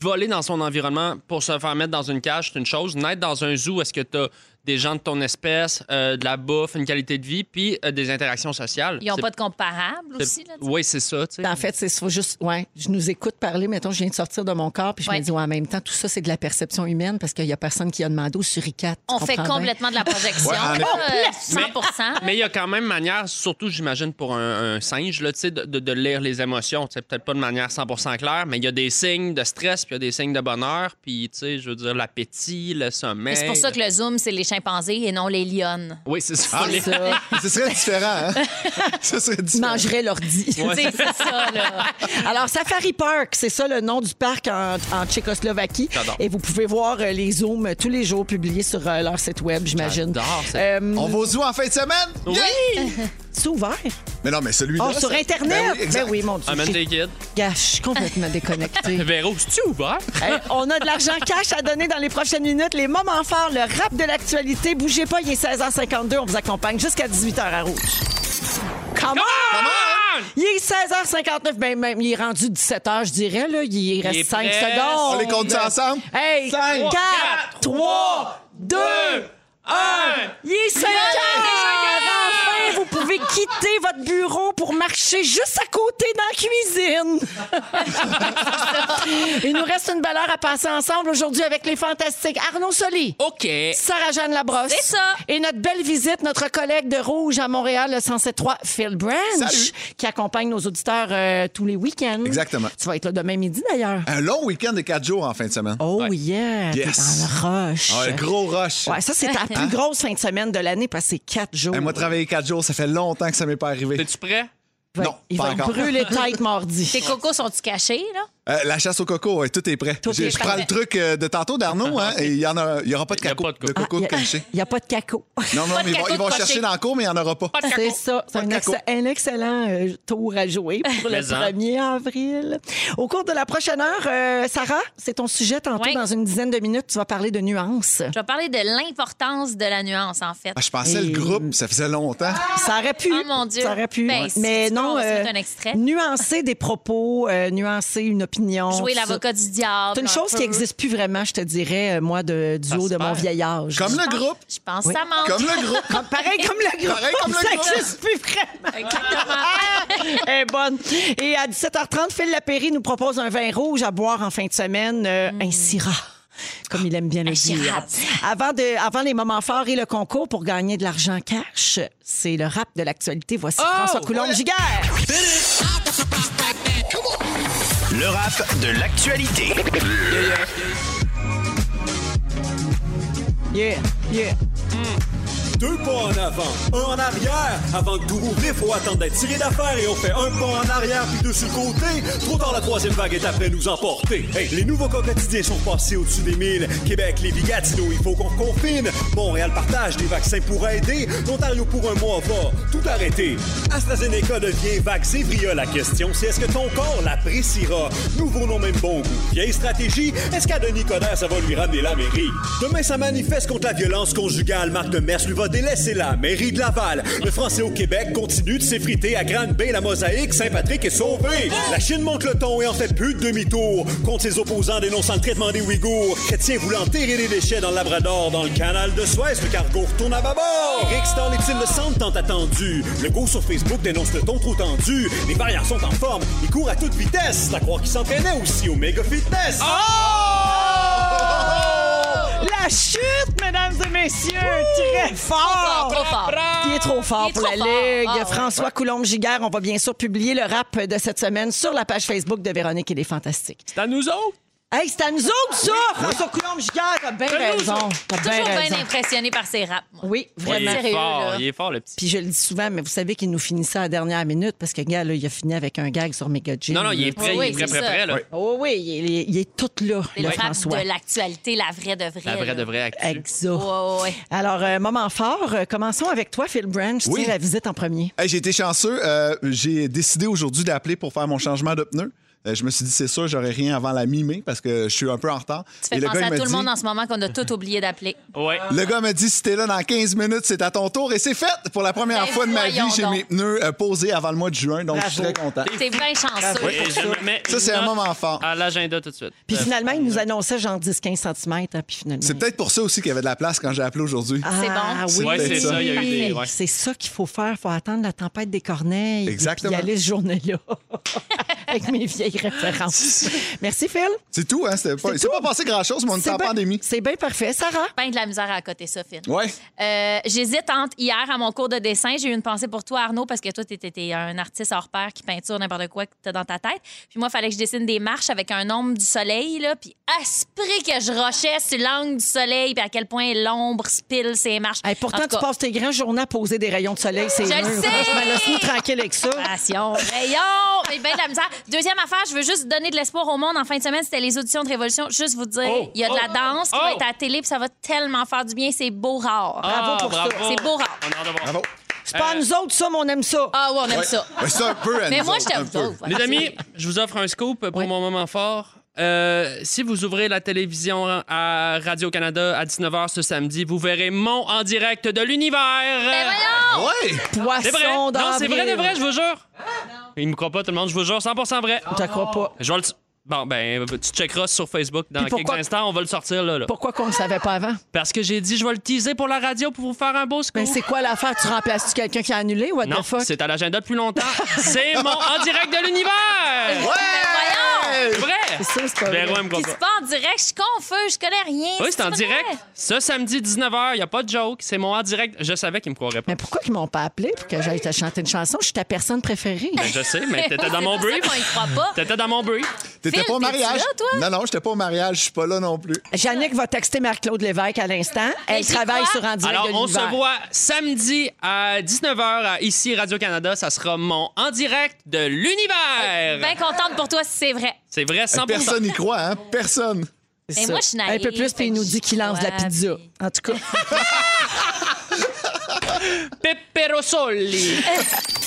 Speaker 2: voler dans son environnement pour se faire mettre dans une cage, c'est une chose. Naître dans un zoo, est-ce que tu as des gens de ton espèce, euh, de la bouffe, une qualité de vie, puis euh, des interactions sociales?
Speaker 3: Ils n'ont pas de comparable aussi. Là.
Speaker 2: Oui, c'est ça. tu sais.
Speaker 1: En fait, c'est faut juste, ouais, je nous écoute parler. Mettons, je viens de sortir de mon corps, puis je
Speaker 3: Ouais.
Speaker 1: me dis, ouais, en même temps, tout ça, c'est de la perception humaine parce qu'il y a personne qui a demandé au suricate.
Speaker 3: On fait
Speaker 1: bien?
Speaker 3: complètement de la projection.
Speaker 4: Ouais,
Speaker 3: 100
Speaker 2: Mais il y a quand même manière, surtout j'imagine pour un, un singe, là, tu sais, de, de- de lire les émotions. Tu sais, Peut-être pas de manière 100% claire, mais il y a des signes de stress, puis il y a des signes de bonheur, puis tu sais, je veux dire l'appétit, le sommeil.
Speaker 3: C'est pour ça que le Zoom, c'est les chimpanzés et non les lionnes.
Speaker 2: Oui, c'est ça.
Speaker 4: Ah,
Speaker 2: Les-
Speaker 1: Ça,
Speaker 4: Ce serait différent, hein? Ce serait
Speaker 1: ils
Speaker 4: différent.
Speaker 1: mangeraient l'ordi.
Speaker 3: Tu sais, c'est ça, là.
Speaker 1: Alors, Safari Park, c'est ça le nom du parc en, en Tchécoslovaquie. Et vous pouvez voir euh, les zooms tous les jours publiés sur euh, leur site web, j'imagine.
Speaker 2: J'adore ça.
Speaker 1: Euh,
Speaker 4: On va au zoo en fin de semaine?
Speaker 2: Oui!
Speaker 1: C'est ouvert?
Speaker 4: Mais non, mais celui-là.
Speaker 1: Oh, sur
Speaker 4: ça-
Speaker 1: Internet?
Speaker 4: Ben oui, exact.
Speaker 1: Ben oui, mon Dieu.
Speaker 2: Amène tes kids.
Speaker 1: Gars, je suis complètement déconnectée.
Speaker 2: Véro, c'est-tu ouvert?
Speaker 1: Hey, on a de l'argent cash à donner dans les prochaines minutes. Les moments forts, le rap de l'actualité. Bougez pas, il est 16h52. On vous accompagne jusqu'à 18h à Rouge. Come on! Il est 16h59. Ben, même, il est rendu 17h, je dirais. Là. Il reste
Speaker 2: est
Speaker 1: 5
Speaker 2: prêt.
Speaker 1: secondes.
Speaker 4: On les compte ensemble?
Speaker 1: Hey,
Speaker 4: Cinq,
Speaker 1: 4, 3, 2, Il est 5 heures! Enfin, vous pouvez quitter votre bureau pour marcher juste à côté dans la cuisine. Il nous reste une belle heure à passer ensemble aujourd'hui avec les fantastiques Arnaud Soli.
Speaker 2: OK.
Speaker 1: Sarah-Jeanne Labrosse.
Speaker 3: C'est ça.
Speaker 1: Et notre belle visite, notre collègue de Rouge à Montréal, le 107.3, Phil Branch,
Speaker 4: Salut.
Speaker 1: qui accompagne nos auditeurs euh, tous les week-ends.
Speaker 4: Exactement.
Speaker 1: Tu vas être là demain midi, d'ailleurs.
Speaker 4: Un long week-end de quatre jours en fin de semaine.
Speaker 1: Oh
Speaker 2: Ouais.
Speaker 1: yeah, t'es
Speaker 4: Yes.
Speaker 1: dans le rush.
Speaker 4: Ah, un gros rush.
Speaker 1: Ouais, ça, c'est ta plus grosse fin de semaine de l'année parce que c'est quatre jours.
Speaker 4: Hey, moi, travailler quatre jours, ça fait longtemps que ça m'est pas arrivé.
Speaker 2: Es-tu prêt?
Speaker 4: Non,
Speaker 1: il
Speaker 4: pas
Speaker 1: va
Speaker 4: encore.
Speaker 1: brûler tête mardi.
Speaker 3: Tes cocos sont-tu cachés, là?
Speaker 4: Euh, la chasse au coco, ouais, tout est prêt.
Speaker 1: Tout
Speaker 4: J'ai-
Speaker 1: est
Speaker 4: je
Speaker 1: prêt.
Speaker 4: prends le truc euh, de tantôt d'Arnaud, hein, il y en a, il y aura pas de
Speaker 2: Il y a
Speaker 4: caco,
Speaker 2: pas de coco.
Speaker 4: de
Speaker 1: Ah,
Speaker 4: caché.
Speaker 1: Il n'y a pas de caco.
Speaker 4: Non, non, mais ils vont, ils chercher dans le cours, mais il n'y en aura pas.
Speaker 1: C'est ça. C'est un,
Speaker 4: caco.
Speaker 1: ex- un excellent euh, tour à jouer pour le
Speaker 2: Mais en.
Speaker 1: 1er avril. Au cours de la prochaine heure, euh, Sarah, c'est ton sujet tantôt.
Speaker 3: Oui.
Speaker 1: Dans une dizaine de minutes, tu vas parler de nuances.
Speaker 3: Je vais parler de l'importance de la nuance, en fait.
Speaker 4: Ah, je pensais
Speaker 1: Et-
Speaker 4: le groupe, ça faisait longtemps.
Speaker 1: Ça aurait pu.
Speaker 3: Oh, mon Dieu.
Speaker 1: Ça aurait pu.
Speaker 3: Ben, si
Speaker 1: Mais
Speaker 3: tu
Speaker 1: non, euh, nuancer des propos, euh, nuancer une opinion.
Speaker 3: Jouer l'avocat du diable.
Speaker 1: C'est une
Speaker 3: un
Speaker 1: chose qui n'existe plus vraiment, je te dirais, euh, moi, de, du
Speaker 2: Ça
Speaker 1: haut de mon vieil âge.
Speaker 4: Comme le groupe.
Speaker 3: Je pense
Speaker 1: Oui.
Speaker 3: ça manque.
Speaker 4: Comme le groupe.
Speaker 1: Comme- pareil comme le groupe.
Speaker 4: Pareil comme le
Speaker 1: ça
Speaker 4: groupe.
Speaker 1: n'existe plus vraiment.
Speaker 3: Exactement.
Speaker 1: Elle est bonne. Et à 17h30, Phil Lapéry nous propose un vin rouge à boire en fin de semaine, euh, un Syrah. Comme il aime bien le dire. Avant, de, avant les moments forts et le concours pour gagner de l'argent cash, c'est le rap de l'actualité. Voici François Coulombe-Giguère.
Speaker 6: Le rap de l'actualité.
Speaker 1: Yeah, yeah.
Speaker 7: Deux pas en avant, un en arrière. Avant de tout rouvrir, faut attendre d'être tiré d'affaire et on fait un pas en arrière puis deux sur le côté. Trop tard, la troisième vague est après nous emporter. Hey, les nouveaux cas quotidiens sont passés au-dessus des mille. Québec, les Gatineau, il faut qu'on confine. Montréal partage des vaccins pour aider. L'Ontario pour un mois va tout arrêter. AstraZeneca devient Vaxevria. La question, c'est est-ce que ton corps l'appréciera? Nouveau nom, même bon goût. Vieille stratégie, est-ce qu'à Denis Coderre, ça va lui ramener la mairie? Demain, ça manifeste contre la violence conjugale. Marc de Mers lui va délaisser la mairie de Laval. Le français au Québec continue de s'effriter à Grande-Bay. La mosaïque, Saint-Patrick est sauvé. La Chine monte le ton et en fait plus de demi-tour. Contre ses opposants dénonçant le traitement des Ouïghours. Chrétiens voulant enterrer des déchets dans le Labrador. Dans le canal de Suez, le cargo retourne à bâbord. Eric Storm est-il le centre tant attendu? Le go sur Facebook dénonce le ton trop tendu. Les variants sont en forme, ils courent à toute vitesse. À croire qu'ils s'entraînaient aussi au méga fitness.
Speaker 1: La chute, mesdames et messieurs, très fort.
Speaker 3: Trop fort.
Speaker 1: Il est trop fort
Speaker 3: Il est
Speaker 1: pour
Speaker 3: trop
Speaker 1: la
Speaker 3: fort.
Speaker 1: Ligue.
Speaker 3: Ah, ouais.
Speaker 1: François Coulombe-Giguère, on va bien sûr publier le rap de cette semaine sur la page Facebook de Véronique et les Fantastiques.
Speaker 2: C'est à nous autres?
Speaker 1: Hey, c'est à nous autres, ça! François Coulombe-Giguère, t'as bien raison. T'as bien
Speaker 3: Toujours
Speaker 1: raison.
Speaker 3: bien impressionné par ses raps. moi.
Speaker 1: Oui,
Speaker 2: il
Speaker 1: vraiment.
Speaker 2: est
Speaker 3: Sérieux,
Speaker 2: fort,
Speaker 3: là.
Speaker 2: il est fort, le petit.
Speaker 1: Puis je le dis souvent, mais vous savez qu'il nous finit ça à la dernière minute parce que, gars, là, il a fini avec un gag sur Mega.
Speaker 2: Non, non, il est prêt,
Speaker 3: Oui,
Speaker 2: il est prêt,
Speaker 3: c'est
Speaker 2: prêt,
Speaker 3: ça.
Speaker 2: prêt, là.
Speaker 1: Oh oui, il est, il est tout là,
Speaker 3: C'est
Speaker 1: le
Speaker 3: le rap
Speaker 1: François.
Speaker 3: de l'actualité, la vraie de vraie.
Speaker 2: La vraie
Speaker 3: là.
Speaker 2: de vraie actu.
Speaker 1: Exa.
Speaker 3: Ouais, ouais, ouais.
Speaker 1: Alors, euh, moment fort, euh, commençons avec toi, Phil Branch.
Speaker 4: Oui.
Speaker 1: Tiens la visite en premier.
Speaker 4: Hey, j'ai été chanceux. euh, j'ai décidé aujourd'hui d'appeler pour faire mon changement de pneu. Euh, je me suis dit, c'est sûr, j'aurai rien avant la mi-mai parce que je suis un peu en retard.
Speaker 3: Tu fais
Speaker 4: Et le
Speaker 3: penser
Speaker 4: gars,
Speaker 3: à tout le monde en ce moment qu'on a tout oublié d'appeler.
Speaker 2: Ouais.
Speaker 4: Le gars m'a dit, si t'es là dans 15 minutes, c'est à ton tour. Et c'est fait. Pour la première
Speaker 3: Ben,
Speaker 4: fois de ma vie, j'ai mes pneus euh, posés avant le mois de juin. Donc, je suis très content.
Speaker 3: C'est bien chanceux.
Speaker 2: Et je
Speaker 4: Ça, c'est un moment fort.
Speaker 2: À l'agenda tout de suite.
Speaker 1: Puis
Speaker 2: Euh,
Speaker 1: finalement, il nous annonçait genre 10-15 cm. puis finalement.
Speaker 4: C'est peut-être pour ça aussi qu'il y avait de la place quand j'ai appelé aujourd'hui.
Speaker 3: C'est bon.
Speaker 1: Ah, oui,
Speaker 2: Ouais, c'est ça, des- ouais.
Speaker 1: C'est ça qu'il faut faire. Il faut attendre la tempête des corneilles.
Speaker 4: Exactement.
Speaker 1: Puis y aller ce journée-là. Avec mes vieilles références. Merci, Phil.
Speaker 4: C'est tout, hein? C'était pas,
Speaker 1: C'est tout.
Speaker 4: pas passé grand-chose, mais on
Speaker 1: C'est
Speaker 4: en
Speaker 1: bien-
Speaker 4: pandémie.
Speaker 1: C'est bien parfait. Sarah?
Speaker 3: Peindre de la misère à côté ça, Phil.
Speaker 4: Ouais.
Speaker 3: Euh, J'hésite entre hier à mon cours de dessin. J'ai eu une pensée pour toi, Arnaud, parce que toi, tu étais un artiste hors pair qui peinture n'importe quoi que tu as dans ta tête. Puis moi, il fallait que je dessine des marches avec un ombre du soleil, là. Puis aspiré que je rochais sur l'angle du soleil, puis à quel point l'ombre spile ces marches.
Speaker 1: Hey, pourtant, tu
Speaker 3: cas,
Speaker 1: passes tes grandes journées à poser des rayons de soleil. C'est
Speaker 3: Je le sais!
Speaker 1: Franchement, laisse-nous tranquille avec ça.
Speaker 3: Passion, rayon, mais ben de la misère. Deuxième affaire, je veux juste donner de l'espoir au monde. En fin de semaine, c'était les auditions de Révolution. Juste vous dire,
Speaker 2: Oh,
Speaker 3: il y a de la
Speaker 2: oh,
Speaker 3: danse qui
Speaker 2: oh.
Speaker 3: va être à la télé, puis ça va tellement faire du bien. C'est beau rare.
Speaker 2: Ah,
Speaker 1: pour ça.
Speaker 3: C'est beau rare.
Speaker 4: Bravo.
Speaker 1: C'est pas à nous autres, ça, mais on aime ça.
Speaker 3: Ah ouais, on aime ça.
Speaker 4: Ouais, c'est un peu à
Speaker 3: Mais
Speaker 4: nous
Speaker 3: moi,
Speaker 4: autres,
Speaker 3: je t'aime.
Speaker 2: Les amis, je vous offre un scoop pour
Speaker 1: Oui.
Speaker 2: mon moment fort. Euh, si vous ouvrez la télévision à Radio-Canada à 19h ce samedi, vous verrez Mon en direct de l'univers.
Speaker 3: Ben voyons!
Speaker 4: Ouais!
Speaker 1: Poisson
Speaker 2: C'est vrai? Non, c'est vrai de vrai, je vous jure. Il me croit pas, tout le monde, je vous jure, 100% vrai.
Speaker 1: Je te crois pas.
Speaker 2: Je vais le... Bon, ben, tu checkeras sur Facebook dans
Speaker 1: Puis pourquoi-
Speaker 2: quelques instants. On va le sortir là. là.
Speaker 1: Pourquoi qu'on ne savait pas avant?
Speaker 2: Parce que j'ai dit, je vais le teaser pour la radio pour vous faire un beau scoop.
Speaker 1: Mais c'est quoi l'affaire? Tu remplaces-tu quelqu'un qui a annulé? What
Speaker 2: Non,
Speaker 1: the fuck?
Speaker 2: c'est à l'agenda depuis longtemps. c'est mon en direct de l'univers!
Speaker 3: Voyons!
Speaker 2: C'est vrai!
Speaker 1: C'est ça, c'est pas
Speaker 2: Véro
Speaker 1: vrai.
Speaker 2: me
Speaker 3: Puis
Speaker 2: comprend.
Speaker 3: c'est pas en direct, je suis confus, je connais rien.
Speaker 2: Oui, c'est en
Speaker 3: vrai?
Speaker 2: direct. Ce samedi 19h, il n'y a pas de joke. C'est mon en direct. Je savais qu'ils me croiraient pas.
Speaker 1: Mais pourquoi ils m'ont pas appelé pour que j'aille te chanter une chanson? Je suis ta personne préférée.
Speaker 2: Ben, je sais, mais t'étais dans mon brief.
Speaker 3: croit pas.
Speaker 2: T'étais dans mon brief.
Speaker 4: T'étais
Speaker 3: Phil,
Speaker 4: pas au
Speaker 3: t'es-tu
Speaker 4: mariage?
Speaker 3: là, toi?
Speaker 4: Non, non, j'étais pas au mariage. Je suis pas là non plus.
Speaker 1: Jannick va texter Marc-Claude Lévesque à l'instant. Elle
Speaker 3: j'y
Speaker 1: travaille
Speaker 3: crois.
Speaker 1: sur En direct
Speaker 2: Alors,
Speaker 1: de
Speaker 2: on se
Speaker 1: l'univers.
Speaker 2: voit samedi à 19h à ici Radio-Canada. Ça sera mon en direct de l'univers.
Speaker 3: Bien contente pour toi si c'est vrai.
Speaker 2: C'est vrai, 100
Speaker 4: Personne n'y croit, hein? Personne.
Speaker 1: C'est
Speaker 3: Mais
Speaker 1: ça.
Speaker 3: moi, je suis
Speaker 1: Un peu
Speaker 3: naïve,
Speaker 1: plus, puis il nous dit qu'il lance de la pizza. En tout cas.
Speaker 2: Pepperosoli.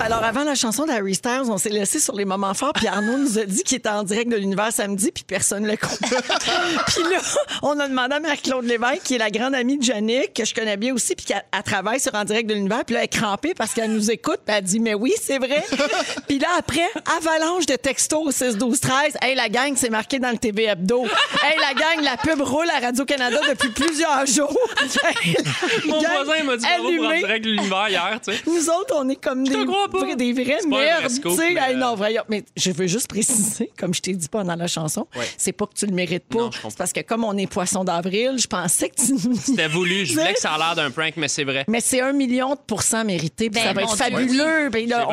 Speaker 1: Alors, avant la chanson d'Harry Styles, on s'est laissé sur les moments forts, puis Arnaud nous a dit qu'il était en direct de l'univers samedi, puis personne ne le compte. puis là, on a demandé à Marie-Claude Lévesque, qui est la grande amie de Jannick, que je connais bien aussi, puis qu'elle elle travaille sur En direct de l'univers, puis là, elle est crampée parce qu'elle nous écoute, puis elle dit, mais oui, c'est vrai. puis là, après, avalanche de textos au 6 12 13 Hey, la gang, c'est marqué dans le TV Hebdo. Hey, la gang, la pub roule à Radio-Canada depuis plusieurs jours.
Speaker 2: Mon voisin m'a dit bravo pour en direct de l'univers hier, tu sais.
Speaker 1: Nous autres, on est comme des,
Speaker 2: te crois pas.
Speaker 1: vrais- des
Speaker 2: pas un vrai
Speaker 1: merdes.
Speaker 2: scoop,
Speaker 1: tu sais.
Speaker 2: mais,
Speaker 1: Hey, non,
Speaker 2: euh,
Speaker 1: voyons. Mais je veux juste préciser, comme je t'ai dit pendant la chanson,
Speaker 2: Ouais.
Speaker 1: c'est pas que tu le mérites pas.
Speaker 2: Non, je comprends.
Speaker 1: c'est parce que comme on est poisson d'avril, je pensais que tu nous dis.
Speaker 2: C'était voulu. Je voulais que ça a l'air d'un prank, mais c'est vrai.
Speaker 1: Mais c'est un million de pourcents mérité, puis
Speaker 3: Ben,
Speaker 1: ça va être fabuleux. Puis là,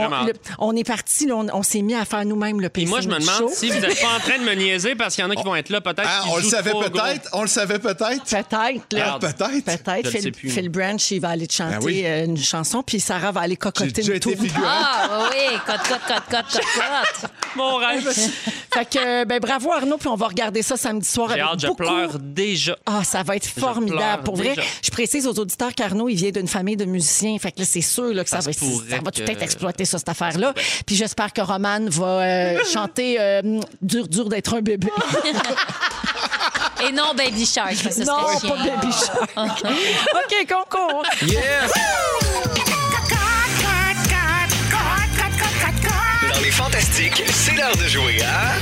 Speaker 1: on, le- est parti, là, on, on s'est mis à faire nous-mêmes le pacing
Speaker 2: moi, je me demande
Speaker 1: show.
Speaker 2: si vous n'êtes pas en train de me niaiser parce qu'il y en a qui vont être là, peut-être.
Speaker 4: Ah, on le savait peut-être. On le savait peut-être.
Speaker 1: Peut-être, là.
Speaker 2: Regarde.
Speaker 4: Peut-être.
Speaker 1: Peut-être.
Speaker 2: Je le sais
Speaker 1: Phil,
Speaker 2: plus,
Speaker 1: Phil Branch, il va aller te chanter
Speaker 4: Ben oui.
Speaker 1: euh, une chanson, puis Sarah va aller cocoter une
Speaker 4: figurant.
Speaker 3: Ah, oui, oui, cote, cote, cote, cote, cote, cote.
Speaker 2: Mon rêve.
Speaker 1: Fait que, ben, bravo Arnaud, puis on va regarder ça samedi soir
Speaker 2: J'ai
Speaker 1: avec
Speaker 2: hâte, je
Speaker 1: beaucoup...
Speaker 2: pleure déjà.
Speaker 1: Ah, ça va être formidable. Pour vrai,
Speaker 2: déjà.
Speaker 1: je précise aux auditeurs qu'Arnaud, il vient d'une famille de musiciens. Fait que là, c'est sûr là, que ça,
Speaker 2: Ça
Speaker 1: va,
Speaker 2: pourrait
Speaker 1: ça va tout
Speaker 2: que-
Speaker 1: être exploité, ça, cette affaire-là. Puis j'espère que Roman va euh, chanter euh, Dur, dur d'être un bébé.
Speaker 3: Et non, Baby Shark. parce que
Speaker 1: non, pas. Baby Shark. OK, concours.
Speaker 6: Dans les fantastiques, c'est l'heure de jouer à...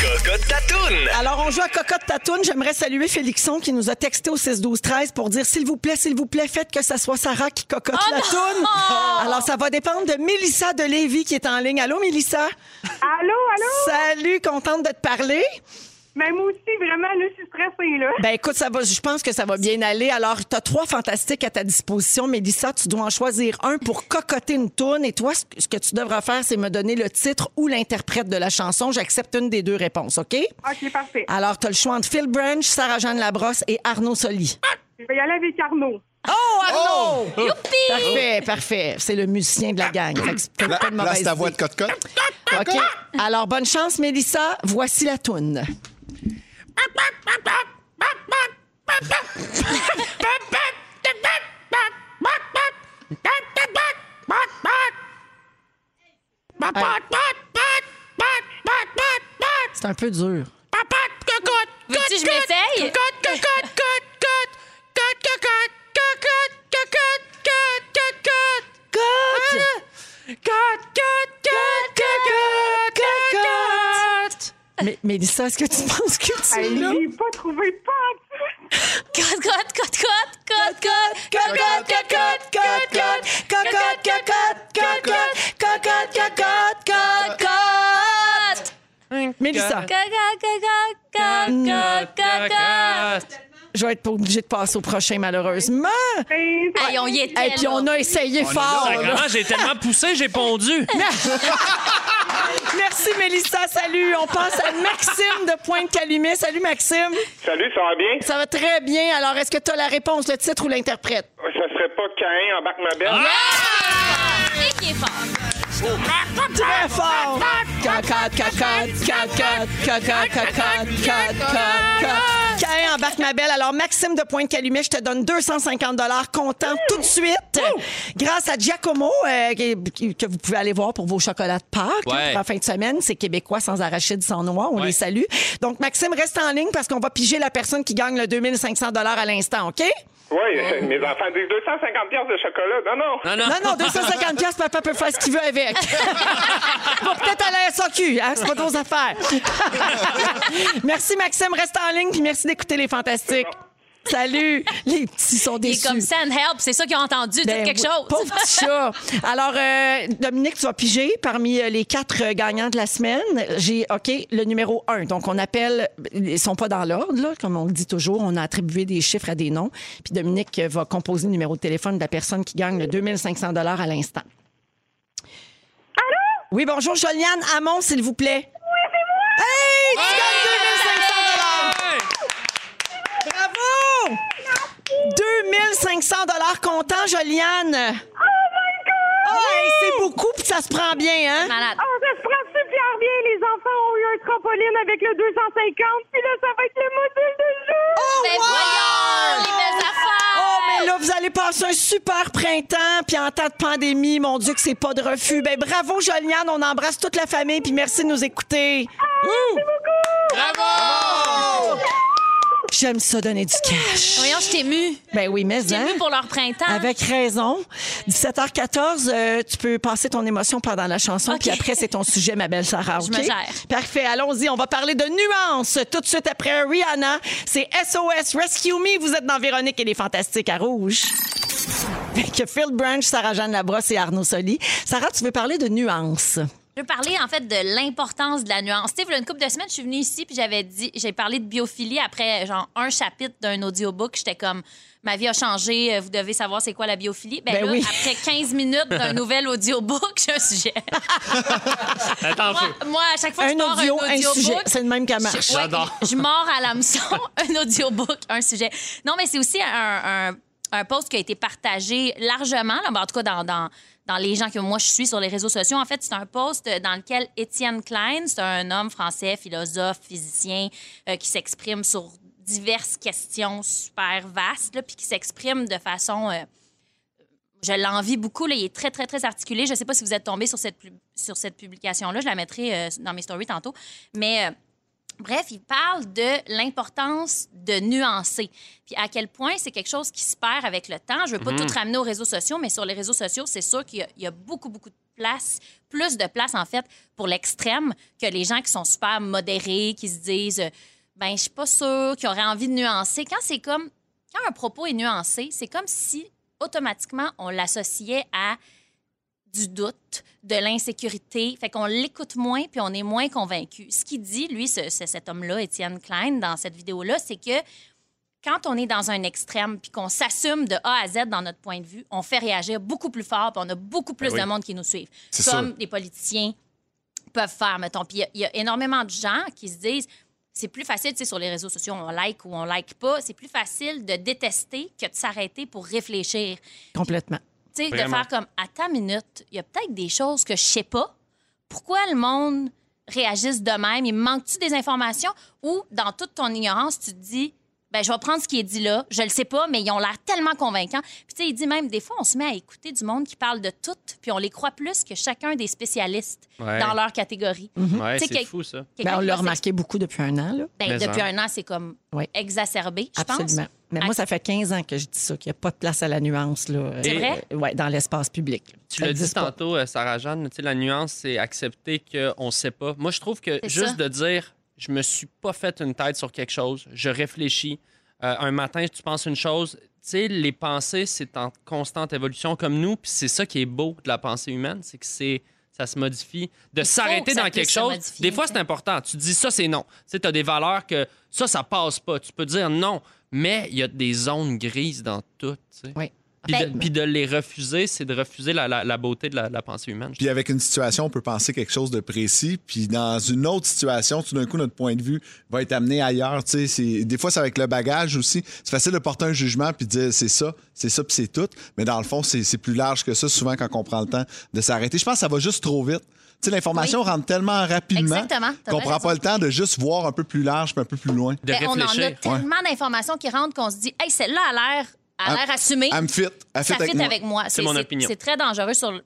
Speaker 6: Cocotte Tatoune.
Speaker 1: Alors, on joue à Cocotte Tatoune. J'aimerais saluer Félixon qui nous a texté au 6 12 13 pour dire s'il vous plaît, s'il vous plaît, faites que ça soit Sarah qui cocotte
Speaker 3: Oh
Speaker 1: la
Speaker 3: non!
Speaker 1: toune. Alors, ça va dépendre de Mélissa de Lévis qui est en ligne. Allô, Mélissa?
Speaker 8: Allô, allô?
Speaker 1: Salut, contente de te parler.
Speaker 8: Mais moi aussi, vraiment, là, je suis stressée, là.
Speaker 1: Ben écoute, ça va, je pense que ça va bien aller. Alors, tu as trois fantastiques à ta disposition. Mélissa, tu dois en choisir un pour cocoter une toune. Et toi, ce que- tu devras faire, c'est me donner le titre ou l'interprète de la chanson. J'accepte une des deux réponses, OK?
Speaker 8: OK, parfait.
Speaker 1: Alors, tu as le choix entre Phil Branch, Sarah-Jeanne Labrosse et Arnaud Soli.
Speaker 8: Je vais y aller avec Arnaud.
Speaker 1: Oh, Arnaud!
Speaker 3: Youpi!
Speaker 1: Parfait, parfait. C'est le musicien de la gang. Fait que c'est peut-être
Speaker 4: Là, c'est ta voix de cote-cote.
Speaker 1: OK. Alors, bonne chance, Mélissa. Voici la toune. C'est un peu dur.
Speaker 3: Veux-tu que je m'essaye?
Speaker 1: Mais, Mélissa, est-ce que tu penses que tu là?
Speaker 8: je l'ai pas trouvé pas en tout.
Speaker 3: Cote, cote, cote, cote, cote, cote.
Speaker 1: Cocotte, cocotte, cocotte, cocotte, cocotte, cocotte, cocotte, cocotte, cocotte. Mélissa,
Speaker 3: Cocotte, cocotte, cocotte, cocotte.
Speaker 1: je vais être pas obligée de passer au prochain, malheureusement.
Speaker 8: Ben,
Speaker 3: Hey, on y était,
Speaker 1: Et puis, on a essayé fort.
Speaker 2: j'ai tellement poussé, j'ai pondu.
Speaker 1: Merci, Mélissa. Salut. On passe à Maxime de Pointe-Calumet. Salut, Maxime.
Speaker 9: Salut, ça va bien?
Speaker 1: Ça va très bien. Alors, est-ce que tu as la réponse, le titre ou l'interprète?
Speaker 9: Ça serait pas Caïn embarque ma belle?
Speaker 3: Ah! Et qui est fort?
Speaker 1: Très fort. Cocotte, cocotte, cocotte, cocotte, cocotte, cocotte, cocotte. Caïn embarque ma belle. Alors, Maxime de Pointe-Calumet, je te donne 250 comptant tout de suite. Grâce à Giacomo, euh, que vous pouvez aller voir pour vos chocolats de Pâques hein,
Speaker 2: Ouais.
Speaker 1: pour la fin de semaine. C'est québécois sans arachide, sans noix. On
Speaker 2: Ouais.
Speaker 1: les salue. Donc, Maxime, reste en ligne parce qu'on va piger la personne qui gagne le 2500 à l'instant, OK?
Speaker 9: Oui, mes enfants disent 250 pièces de chocolat. Non, non.
Speaker 2: Non, non.
Speaker 1: Non, non, 250 pièces, papa peut faire ce qu'il veut avec. Va peut-être à la SAQ, hein, c'est pas nos affaires. merci, Maxime. Reste en ligne, puis merci d'écouter Les Fantastiques. Salut! Les petits sont
Speaker 3: Il est
Speaker 1: déçus.
Speaker 3: comme send help, c'est ça qu'ils ont entendu, dites
Speaker 1: Ben
Speaker 3: quelque chose.
Speaker 1: Pauvre petit chat. Alors, euh, Dominique, tu vas piger parmi euh, les quatre euh, gagnants de la semaine. J'ai, OK, le numéro un. Donc, on appelle, ils sont pas dans l'ordre, là, comme on le dit toujours. On a attribué des chiffres à des noms. Puis Dominique va composer le numéro de téléphone de la personne qui gagne le 2500 à l'instant. Allô? Oui, bonjour, Joliane Hamon, s'il vous plaît. Oui, c'est moi! Hey, tu gagnes 2500 Bravo! 2500 comptant, Joliane. Oh my God! c'est beaucoup, puis ça se prend bien, hein?
Speaker 3: Malade.
Speaker 8: Oh, ça se prend super bien. Les enfants ont eu un trampoline avec le 250, puis là, ça va être le module de jeu.
Speaker 1: Oh,
Speaker 3: Ben voyons, les belles affaires.
Speaker 1: Oh, mais là, vous allez passer un super printemps, puis en temps de pandémie, mon Dieu, que c'est pas de refus. Ben bravo, Joliane, on embrasse toute la famille, puis merci de nous écouter. Ouh!
Speaker 2: Bravo!
Speaker 1: J'aime ça donner du cash.
Speaker 3: Voyons, je t'ai mu.
Speaker 1: Ben oui, mais
Speaker 3: J'ai
Speaker 1: hein?
Speaker 3: pour leur printemps.
Speaker 1: Avec raison. 17h14, euh, tu peux passer ton émotion pendant la chanson, puis après, c'est ton sujet, ma belle Sarah.
Speaker 3: Je
Speaker 1: OK?
Speaker 3: me gère.
Speaker 1: Parfait. Allons-y. On va parler de nuances tout de suite après Rihanna. C'est SOS Rescue Me. Vous êtes dans Véronique et les Fantastiques à Rouge. Avec Phil Branch, Sarah-Jeanne Labrosse et Arnaud Soli. Sarah, tu veux parler de nuances?
Speaker 3: Je veux parler en fait de l'importance de la nuance. Tu sais, il y a une couple de semaines, je suis venue ici puis j'avais dit, j'ai parlé de biophilie après genre un chapitre d'un audiobook. J'étais comme, ma vie a changé, euh, vous devez savoir c'est quoi la biophilie. Ben,
Speaker 1: Ben
Speaker 3: là,
Speaker 1: oui.
Speaker 3: après 15 minutes d'un nouvel audiobook, j'ai un sujet.
Speaker 2: Attends,
Speaker 3: moi, à chaque fois que
Speaker 1: Un
Speaker 3: je pars
Speaker 1: audio,
Speaker 3: un
Speaker 1: un
Speaker 3: audiobook,
Speaker 1: sujet. C'est le même qu'elle marche.
Speaker 3: je, ouais,
Speaker 2: J'adore.
Speaker 3: je mords à l'hameçon, un audiobook, un sujet. Non, mais c'est aussi un, un, un post qui a été partagé largement, ben, en tout cas dans, dans, dans les gens que moi je suis sur les réseaux sociaux. En fait, c'est un post dans lequel Étienne Klein, c'est un homme français, philosophe, physicien, euh, qui s'exprime sur diverses questions super vastes, puis qui s'exprime de façon... euh, je l'envie beaucoup. Il est très, très, très articulé. Je ne sais pas si vous êtes tombé sur cette, sur cette publication-là. Je la mettrai euh, dans mes stories tantôt. Mais euh, bref, il parle de l'importance de nuancer. Puis à quel point c'est quelque chose qui se perd avec le temps. Je ne veux pas tout ramener aux réseaux sociaux, mais sur les réseaux sociaux, c'est sûr qu'il y y, a beaucoup, beaucoup de place, plus de place, en fait, pour l'extrême que les gens qui sont super modérés, qui se disent, euh, ben, je suis pas sûre, qui auraient envie de nuancer. Quand c'est comme, quand un propos est nuancé, c'est comme si automatiquement on l'associait à du doute, de l'insécurité. Fait qu'on l'écoute moins puis on est moins convaincu. Ce qu'il dit, lui, ce- ce- cet homme-là, Étienne Klein, dans cette vidéo-là, c'est que quand on est dans un extrême puis qu'on s'assume de A à Z dans notre point de vue, on fait réagir beaucoup plus fort puis on a beaucoup plus
Speaker 2: Ben oui.
Speaker 3: de monde qui nous suivent. Comme
Speaker 4: sûr.
Speaker 3: les politiciens peuvent faire, mettons. Puis il y a- il y, a énormément de gens qui se disent c'est plus facile, tu sais, sur les réseaux sociaux, on like ou on like pas. C'est plus facile de détester que de s'arrêter pour réfléchir.
Speaker 1: Complètement.
Speaker 3: Tu sais, de faire comme, à ta minute, il y a peut-être des choses que je sais pas. Pourquoi le monde réagisse de même? Il manque-tu des informations? Ou, dans toute ton ignorance, tu te dis, ben, je vais prendre ce qui est dit là. Je le sais pas, mais ils ont l'air tellement convaincants. Puis, tu sais, il dit même, des fois, on se met à écouter du monde qui parle de tout, puis on les croit plus que chacun des spécialistes
Speaker 2: Ouais.
Speaker 3: dans leur catégorie. Sais,
Speaker 2: c'est fou, ça.
Speaker 3: quelqu'un
Speaker 1: Ben, on l'a remarqué beaucoup depuis un an. Là.
Speaker 3: Ben, depuis
Speaker 2: en.
Speaker 3: un an, c'est comme exacerbé, je pense.
Speaker 1: Absolument. Mais
Speaker 3: À-
Speaker 1: moi, ça fait 15 ans que je dis ça, qu'il n'y a pas de place à la nuance. Là,
Speaker 2: Et-
Speaker 3: vrai?
Speaker 1: Euh, ouais, dans l'espace public.
Speaker 2: Tu l'as dit tantôt, euh, Sarah-Jeanne, tu sais, la nuance, c'est accepter qu'on ne sait pas. Moi, je trouve que juste
Speaker 3: ça.
Speaker 2: de dire, je me suis pas fait une tête sur quelque chose, je réfléchis. Euh, un matin, tu penses une chose. Tu sais, les pensées, c'est en constante évolution comme nous, puis c'est ça qui est beau de la pensée humaine, c'est que c'est ça se modifie. De s'arrêter dans quelque
Speaker 3: se
Speaker 2: chose,
Speaker 3: modifier,
Speaker 2: des fois, c'est important. Tu dis ça, c'est non. Tu sais, tu as des valeurs que ça, ça passe pas. Tu peux dire non, mais il y a des zones grises dans tout. tu sais.
Speaker 1: Oui.
Speaker 2: Puis, de,
Speaker 3: Ben-
Speaker 2: puis de les refuser, c'est de refuser la, la- la beauté de la, la pensée humaine.
Speaker 4: Puis avec une situation, on peut penser quelque chose de précis, puis dans une autre situation, tout d'un coup, notre point de vue va être amené ailleurs. Tu sais, c'est- des fois, c'est avec le bagage aussi. C'est facile de porter un jugement puis de dire c'est ça, c'est ça, puis c'est tout. Mais dans le fond, c'est c'est plus large que ça, souvent, quand on prend le temps de s'arrêter. Je pense que ça va juste trop vite. Tu sais, l'information
Speaker 3: Oui.
Speaker 4: rentre tellement rapidement qu'on prend
Speaker 3: raison.
Speaker 4: pas le temps de juste voir un peu plus large puis un peu plus loin.
Speaker 2: de
Speaker 3: Ben, on en a tellement d'informations qui rentrent qu'on se dit, hey, celle-là a l'air a l'air assumée.
Speaker 4: Elle me fit. Elle
Speaker 3: ça
Speaker 4: fit avec
Speaker 3: fit
Speaker 4: moi.
Speaker 3: avec moi.
Speaker 2: C'est mon opinion.
Speaker 3: C'est très dangereux sur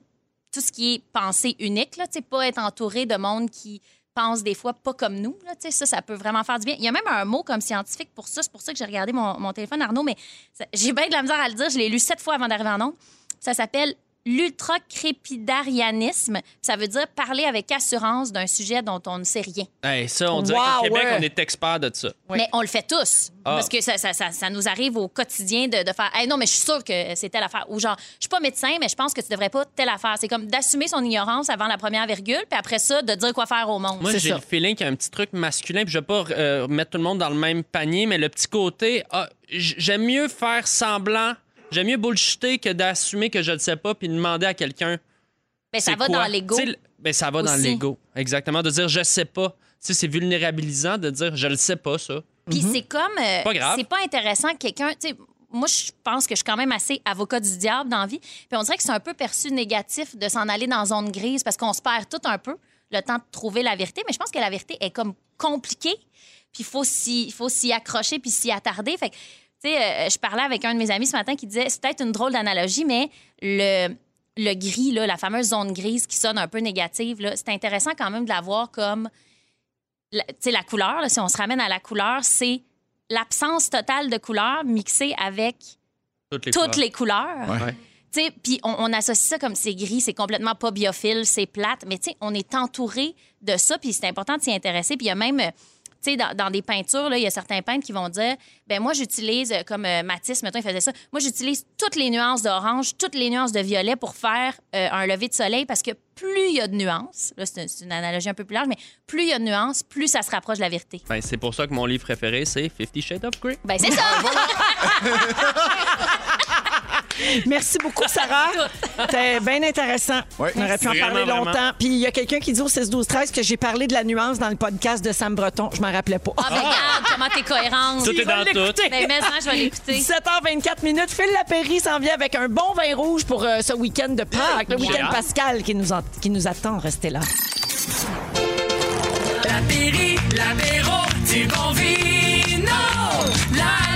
Speaker 3: tout ce qui est pensée unique. Là, pas être entouré de monde qui pensent des fois pas comme nous. Là, Tu sais, ça, ça peut vraiment faire du bien. Il y a même un mot comme scientifique pour ça. C'est pour ça que j'ai regardé mon, mon téléphone, Arnaud, mais j'ai bien de la misère à le dire. Je l'ai lu sept fois avant d'arriver en ondes. Ça s'appelle l'ultracrépidarianisme. Ça veut dire parler avec assurance d'un sujet dont on ne sait rien.
Speaker 2: Hey, ça, on dirait
Speaker 1: Wow,
Speaker 2: qu'au Québec,
Speaker 1: ouais.
Speaker 2: on est expert de ça.
Speaker 3: Mais on le fait tous.
Speaker 2: Ah.
Speaker 3: Parce que ça, ça, ça, ça nous arrive au quotidien de, de faire Hey, non, mais je suis sûre que c'est telle affaire. Ou genre, je suis pas médecin, mais je pense que tu devrais pas telle affaire. C'est comme d'assumer son ignorance avant la première virgule, puis après ça, de dire quoi faire au monde.
Speaker 2: Moi, j'ai le feeling qu'il y a un petit truc masculin, puis je vais pas euh, mettre tout le monde dans le même panier, mais le petit côté, ah, j'aime mieux faire semblant, j'aime mieux bullshiter que d'assumer que je ne sais pas, puis demander à quelqu'un.
Speaker 3: Ben, ça
Speaker 2: c'est
Speaker 3: va
Speaker 2: quoi.
Speaker 3: dans l'ego.
Speaker 2: Ben, ça va dans l'ego. Exactement. De dire je sais pas. Tu sais, c'est vulnérabilisant de dire je le sais pas, ça.
Speaker 3: Puis c'est comme. euh,
Speaker 2: Pas grave.
Speaker 3: C'est pas intéressant que quelqu'un. tu sais, Moi, je pense que je suis quand même assez avocat du diable dans la vie. Puis on dirait que c'est un peu perçu négatif de s'en aller dans zone grise parce qu'on se perd tout un peu le temps de trouver la vérité. Mais je pense que la vérité est comme compliquée. Puis il faut s'y il faut s'y accrocher puis s'y attarder. Fait que, tu sais, euh, je parlais avec un de mes amis ce matin qui disait c'est peut-être une drôle d'analogie, mais le, le gris, là, la fameuse zone grise qui sonne un peu négative, là, c'est intéressant quand même de la voir comme la, tu sais, la couleur, là, si on se ramène à la couleur, c'est l'absence totale de couleur mixée avec
Speaker 2: Toutes les
Speaker 3: toutes
Speaker 2: couleurs.
Speaker 3: les couleurs.
Speaker 2: Ouais.
Speaker 3: Tu sais, Puis on, on associe ça comme c'est gris, c'est complètement pas biophile, c'est plate. Mais tu sais, on est entouré de ça, puis c'est important de s'y intéresser. Puis il y a même, euh, tu sais, dans, dans des peintures, il y a certains peintres qui vont dire, ben moi, j'utilise, euh, comme euh, Matisse, mettons, il faisait ça, moi, j'utilise toutes les nuances d'orange, toutes les nuances de violet pour faire euh, un lever de soleil parce que plus il y a de nuances, là, c'est une, c'est une analogie un peu plus large, mais plus il y a de nuances, plus ça se rapproche de la vérité.
Speaker 2: Ben, c'est pour ça que mon livre préféré, c'est Fifty Shades of Grey.
Speaker 3: Ben, c'est ça!
Speaker 1: Merci beaucoup, Sarah. C'était bien intéressant.
Speaker 4: Ouais.
Speaker 1: On aurait pu en
Speaker 2: Vraiment,
Speaker 1: parler
Speaker 2: vraiment.
Speaker 1: longtemps. Puis il y a quelqu'un qui dit au 16 12 13 que j'ai parlé de la nuance dans le podcast de Sam Breton. Je m'en rappelais pas.
Speaker 3: Ah, ben, regarde comment t'es cohérente.
Speaker 2: Tout est dans tout.
Speaker 3: Ben, mais hein, je vais l'écouter.
Speaker 1: 17h24 minutes. Phil Lapéry s'en vient avec un bon vin rouge pour euh, ce week-end de Pâques, le
Speaker 2: J'ai
Speaker 1: week-end pascal qui nous, en- qui nous attend. Restez là.
Speaker 5: Lapéry, l'apéro du bon vino. La la la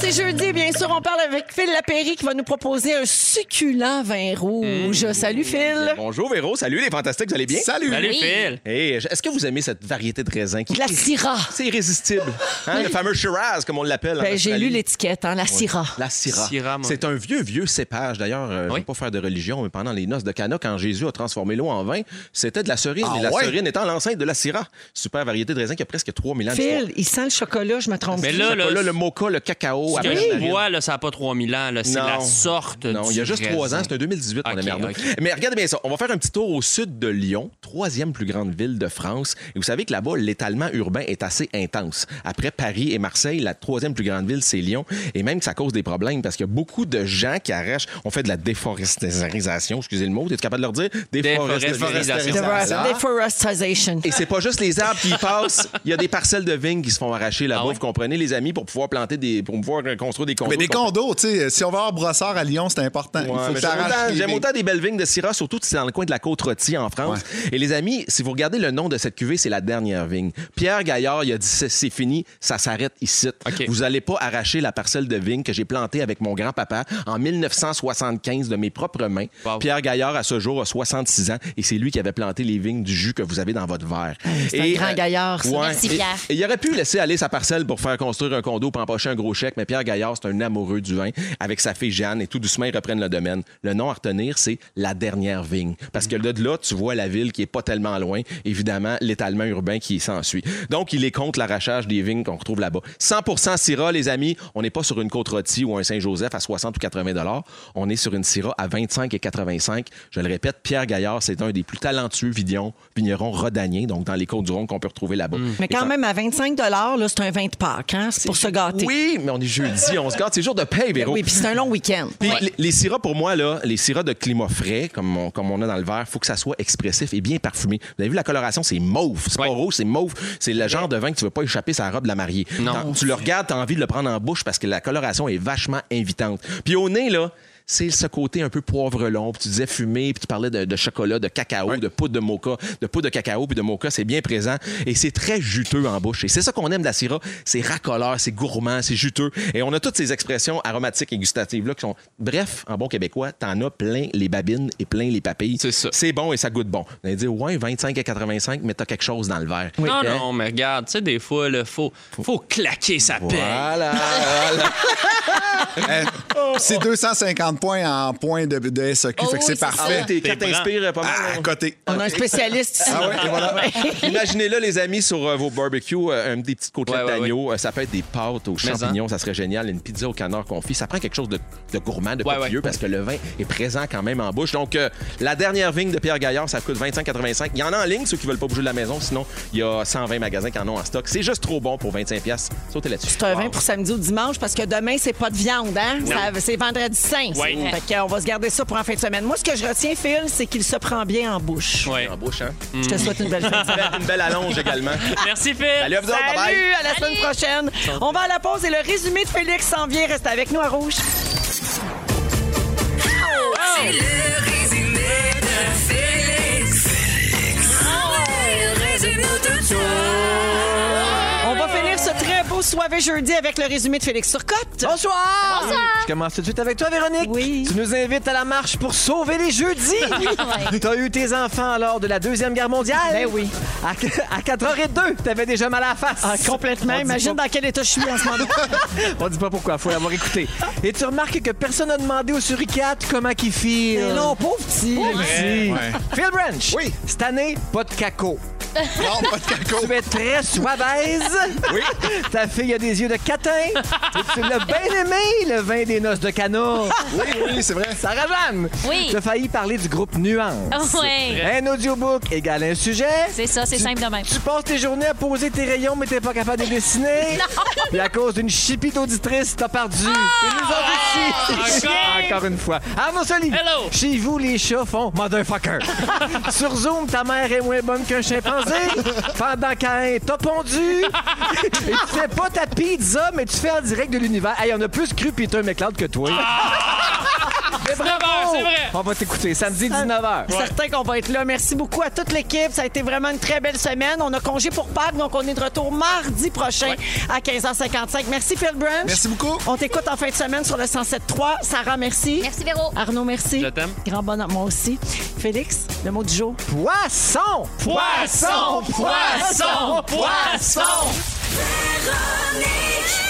Speaker 1: c'est jeudi, bien sûr. On parle avec Phil Lapéry qui va nous proposer un succulent vin rouge. Salut, Phil.
Speaker 10: Bonjour Véro, salut les fantastiques, vous allez bien?
Speaker 4: Salut!
Speaker 2: Salut,
Speaker 3: Oui.
Speaker 2: Phil.
Speaker 10: Hey, est-ce que vous aimez cette variété de raisin qui
Speaker 1: De la Syrah.
Speaker 10: C'est irrésistible. Hein, le fameux Shiraz, comme on l'appelle. en
Speaker 1: Ben, j'ai lu l'étiquette, hein, la Syrah.
Speaker 10: La Syrah. C'est un vieux, vieux cépage. D'ailleurs, euh, je ne vais pas faire de religion, mais pendant les noces de Cana, quand Jésus a transformé l'eau en vin, c'était de la cerise.
Speaker 4: Ah
Speaker 10: et la
Speaker 4: ouais?
Speaker 10: cerise étant l'enceinte de la Syrah. Super variété de raisin qui a presque 3000 ans.
Speaker 1: Phil, il sent le chocolat, je me trompe.
Speaker 2: Mais là,
Speaker 10: Le chocolat, le mocha, le cacao.
Speaker 2: Ce que
Speaker 10: après,
Speaker 2: je
Speaker 10: la
Speaker 2: bois, là, ça n'a pas 3000 ans. C'est la sorte
Speaker 10: Non,
Speaker 2: du
Speaker 10: il y a juste trois ans, c'est un 2018, mon
Speaker 2: Ok,
Speaker 10: ami Arnaud.
Speaker 2: ok.
Speaker 10: Mais regardez bien ça, on va faire un petit tour au sud de Lyon, troisième plus grande ville de France. Et vous savez que là-bas, l'étalement urbain est assez intense. Après Paris et Marseille, la troisième plus grande ville, c'est Lyon. Et même que ça cause des problèmes parce qu'il y a beaucoup de gens qui arrachent. On fait de la déforestation, excusez le mot. Es-tu capable de le dire?
Speaker 2: Déforestation.
Speaker 10: Déforestation.
Speaker 1: Deforestation.
Speaker 10: Et c'est pas juste les arbres qui y passent. Il y a des parcelles de vignes qui se font arracher là-bas.
Speaker 2: Ah ouais?
Speaker 10: Vous comprenez, les amis, pour pouvoir planter des, pour pouvoir construire des condos.
Speaker 4: Mais des condos, tu sais, si on va avoir brossard à Lyon, c'est important.
Speaker 10: Ouais, J'aime autant, des belles vignes de Syrah, surtout si c'est dans le coin de la côte rôtie en France. Et les amis, si vous regardez le nom de cette cuvée, c'est la dernière vigne. Pierre Gaillard, il a dit c'est fini, ça s'arrête ici. Vous allez pas arracher la parcelle de vigne que j'ai plantée avec mon grand-papa en 1975 de mes propres mains.
Speaker 2: Wow.
Speaker 10: Pierre Gaillard, à ce jour, a 66 ans et c'est lui qui avait planté les vignes du jus que vous avez dans votre verre.
Speaker 1: c'est un grand gaillard, ça.
Speaker 3: Merci,
Speaker 10: et-
Speaker 3: Pierre.
Speaker 10: et il aurait pu laisser aller sa parcelle pour faire construire un condo pour empocher un gros chèque, mais Pierre Gaillard, c'est un amoureux du vin avec sa fille Jeanne et tout doucement, ils reprennent le domaine. Le nom à retenir, c'est la dernière vigne. Parce que là, de là, tu vois la ville qui est pas tellement loin, évidemment, l'étalement urbain qui s'ensuit. Donc, il est contre l'arrachage des vignes qu'on retrouve là-bas. 100% Syrah, les amis, on n'est pas sur une côte rôtie ou un Saint-Joseph à 60 ou 80 dollars. On est sur une Syrah à 25 et 85. Je le répète, Pierre Gaillard, c'est un des plus talentueux vignerons, vignerons rodaniens, donc dans les Côtes-du-Rhône qu'on peut retrouver là-bas.
Speaker 1: Mais quand même, à 25 là, c'est un vin de Pâques, hein? C'est pour se gâter.
Speaker 10: oui, mais on est jeudi, on se gâte. C'est jour de paye, Véro.
Speaker 1: Oui, puis c'est un long week-end.
Speaker 10: Puis les, les syrahs, pour moi, là, les syrahs de climat frais, comme on, comme on a dans le verre, faut que ça soit expressif et bien parfumé. Vous avez vu la coloration, c'est mauve. C'est
Speaker 2: Ouais.
Speaker 10: pas rouge, c'est mauve. C'est le genre de vin que tu veux pas échapper sa robe de la mariée.
Speaker 2: Non.
Speaker 10: Tu le regardes, t'as envie de le prendre en bouche parce que la coloration est vachement invitante. Puis au nez, là, c'est ce côté un peu poivre long. Puis tu disais fumé, puis tu parlais de, de chocolat, de cacao, de poudre de mocha, de poudre de cacao, puis de mocha, c'est bien présent. Et c'est très juteux en bouche. Et c'est ça qu'on aime de la Syrah. C'est racoleur, c'est gourmand, c'est juteux. Et on a toutes ces expressions aromatiques et gustatives-là qui sont, bref, en bon québécois, t'en as plein les babines et plein les papilles.
Speaker 2: C'est ça.
Speaker 10: C'est bon et ça goûte bon. On allait dire, ouais, 25 à 85, mais t'as quelque chose dans le verre.
Speaker 2: Non,
Speaker 10: Hein?
Speaker 2: non, mais regarde, tu sais, des fois, il faut, faut claquer sa paix.
Speaker 10: Voilà, voilà.
Speaker 4: Eh, c'est 250 points en points de, de SAQ,
Speaker 3: Oh
Speaker 4: fait que c'est
Speaker 3: oui, c'est ça.
Speaker 4: parfait.
Speaker 10: Tes
Speaker 2: T'es
Speaker 10: cartes
Speaker 2: prends.
Speaker 10: inspirent pas mal.
Speaker 4: Ah, à
Speaker 10: hein?
Speaker 4: côté.
Speaker 1: On a un spécialiste ici.
Speaker 4: Ah ouais, et voilà.
Speaker 10: Imaginez là, les amis, sur euh, vos barbecues, euh, un des petites côtelettes
Speaker 2: Ouais, ouais,
Speaker 10: d'agneau. Euh, Ça peut être des pâtes aux
Speaker 2: Mais
Speaker 10: champignons, ça serait génial. Une pizza au canard confit. Ça prend quelque chose de, de gourmand, de
Speaker 2: ouais.
Speaker 10: parce que le vin est présent quand même en bouche. Donc, euh, la dernière vigne de Pierre Gaillard, ça coûte 25,85. Il y en a en ligne, ceux qui veulent pas bouger de la maison. Sinon, il y a 120 magasins qui en ont en stock. C'est juste trop bon pour 25$. piastres. Sautez là-dessus.
Speaker 1: C'est un vin pour samedi ou dimanche parce que demain, c'est pas de viande, hein? C'est vendredi saint.
Speaker 2: Ouais.
Speaker 1: Fait qu'on va se garder ça pour en fin de semaine. Moi, ce que je retiens, Phil, c'est qu'il se prend bien en bouche.
Speaker 2: Ouais.
Speaker 10: En bouche, hein?
Speaker 1: Je te souhaite une belle fin de semaine.
Speaker 10: Une belle allonge également.
Speaker 2: Merci, Phil.
Speaker 10: Salut à vous autres, bye bye.
Speaker 1: Salut, à la semaine prochaine. On va à la pause et le résumé de Félix s'en vient. Reste avec nous à Rouge.
Speaker 5: C'est
Speaker 1: soirée jeudi avec le résumé de Félix Turcotte.
Speaker 11: Bonsoir! Je commence tout de suite avec toi, Véronique.
Speaker 1: Oui.
Speaker 11: Tu nous invites à la marche pour sauver les jeudis.
Speaker 3: Ouais.
Speaker 11: T'as eu tes enfants lors de la Deuxième Guerre mondiale?
Speaker 1: Ben oui.
Speaker 11: À, à 4h02, t'avais déjà mal à la face.
Speaker 1: Ah, complètement.
Speaker 11: On dit
Speaker 1: Imagine
Speaker 11: pas-
Speaker 1: dans quel état je suis en ce moment.
Speaker 11: On dit pas pourquoi, faut l'avoir écouté. Et tu remarques que personne n'a demandé au suricate comment qu'il file.
Speaker 1: Mais non, pauvre petit.
Speaker 11: Petit.
Speaker 4: Ouais.
Speaker 11: Phil Branch.
Speaker 4: Oui.
Speaker 11: Cette année, pas de caco.
Speaker 4: Non, pas de cacao.
Speaker 11: Tu es très.
Speaker 4: Oui.
Speaker 11: Ta fille a des yeux de catin. Tu l'as bien aimé, le vin des noces de canard.
Speaker 4: Oui, oui, c'est vrai.
Speaker 11: Sarah Jeanne.
Speaker 3: Oui.
Speaker 11: Tu as failli parler du groupe Nuance.
Speaker 3: Ouais.
Speaker 11: Un audiobook égale un sujet.
Speaker 3: C'est ça, c'est simple de même.
Speaker 11: Tu passes tes journées à poser tes rayons, mais t'es pas capable de dessiner. Puis à cause d'une chipie d'auditrice, t'as perdu. Et nous ici.
Speaker 2: Encore?
Speaker 11: Encore une fois. Arnaud Soli.
Speaker 2: Hello.
Speaker 11: Chez vous, les chats font motherfucker. Sur Zoom, ta mère est moins bonne qu'un chimpanzé. Pendant qu'un t'as pondu. Et tu fais pas ta pizza, mais tu fais en direct de l'univers. Hey, on a plus cru Peter McLeod que toi. Mais bravo!
Speaker 2: c'est vrai.
Speaker 11: On va t'écouter samedi 19h.
Speaker 1: Certain qu'on va être là. Merci beaucoup à toute l'équipe. Ça a été vraiment une très belle semaine. On a congé pour Pâques, donc on est de retour mardi prochain à 15h55. Merci Phil Branch.
Speaker 4: Merci beaucoup.
Speaker 1: On t'écoute en fin de semaine sur le 107.3. Sarah, merci.
Speaker 3: Merci, Véro.
Speaker 1: Arnaud, merci.
Speaker 2: Je t'aime.
Speaker 1: Grand bonheur, moi aussi. Félix, le mot du jour.
Speaker 11: Poisson!
Speaker 2: Poisson, poisson, poisson.
Speaker 5: Véronique,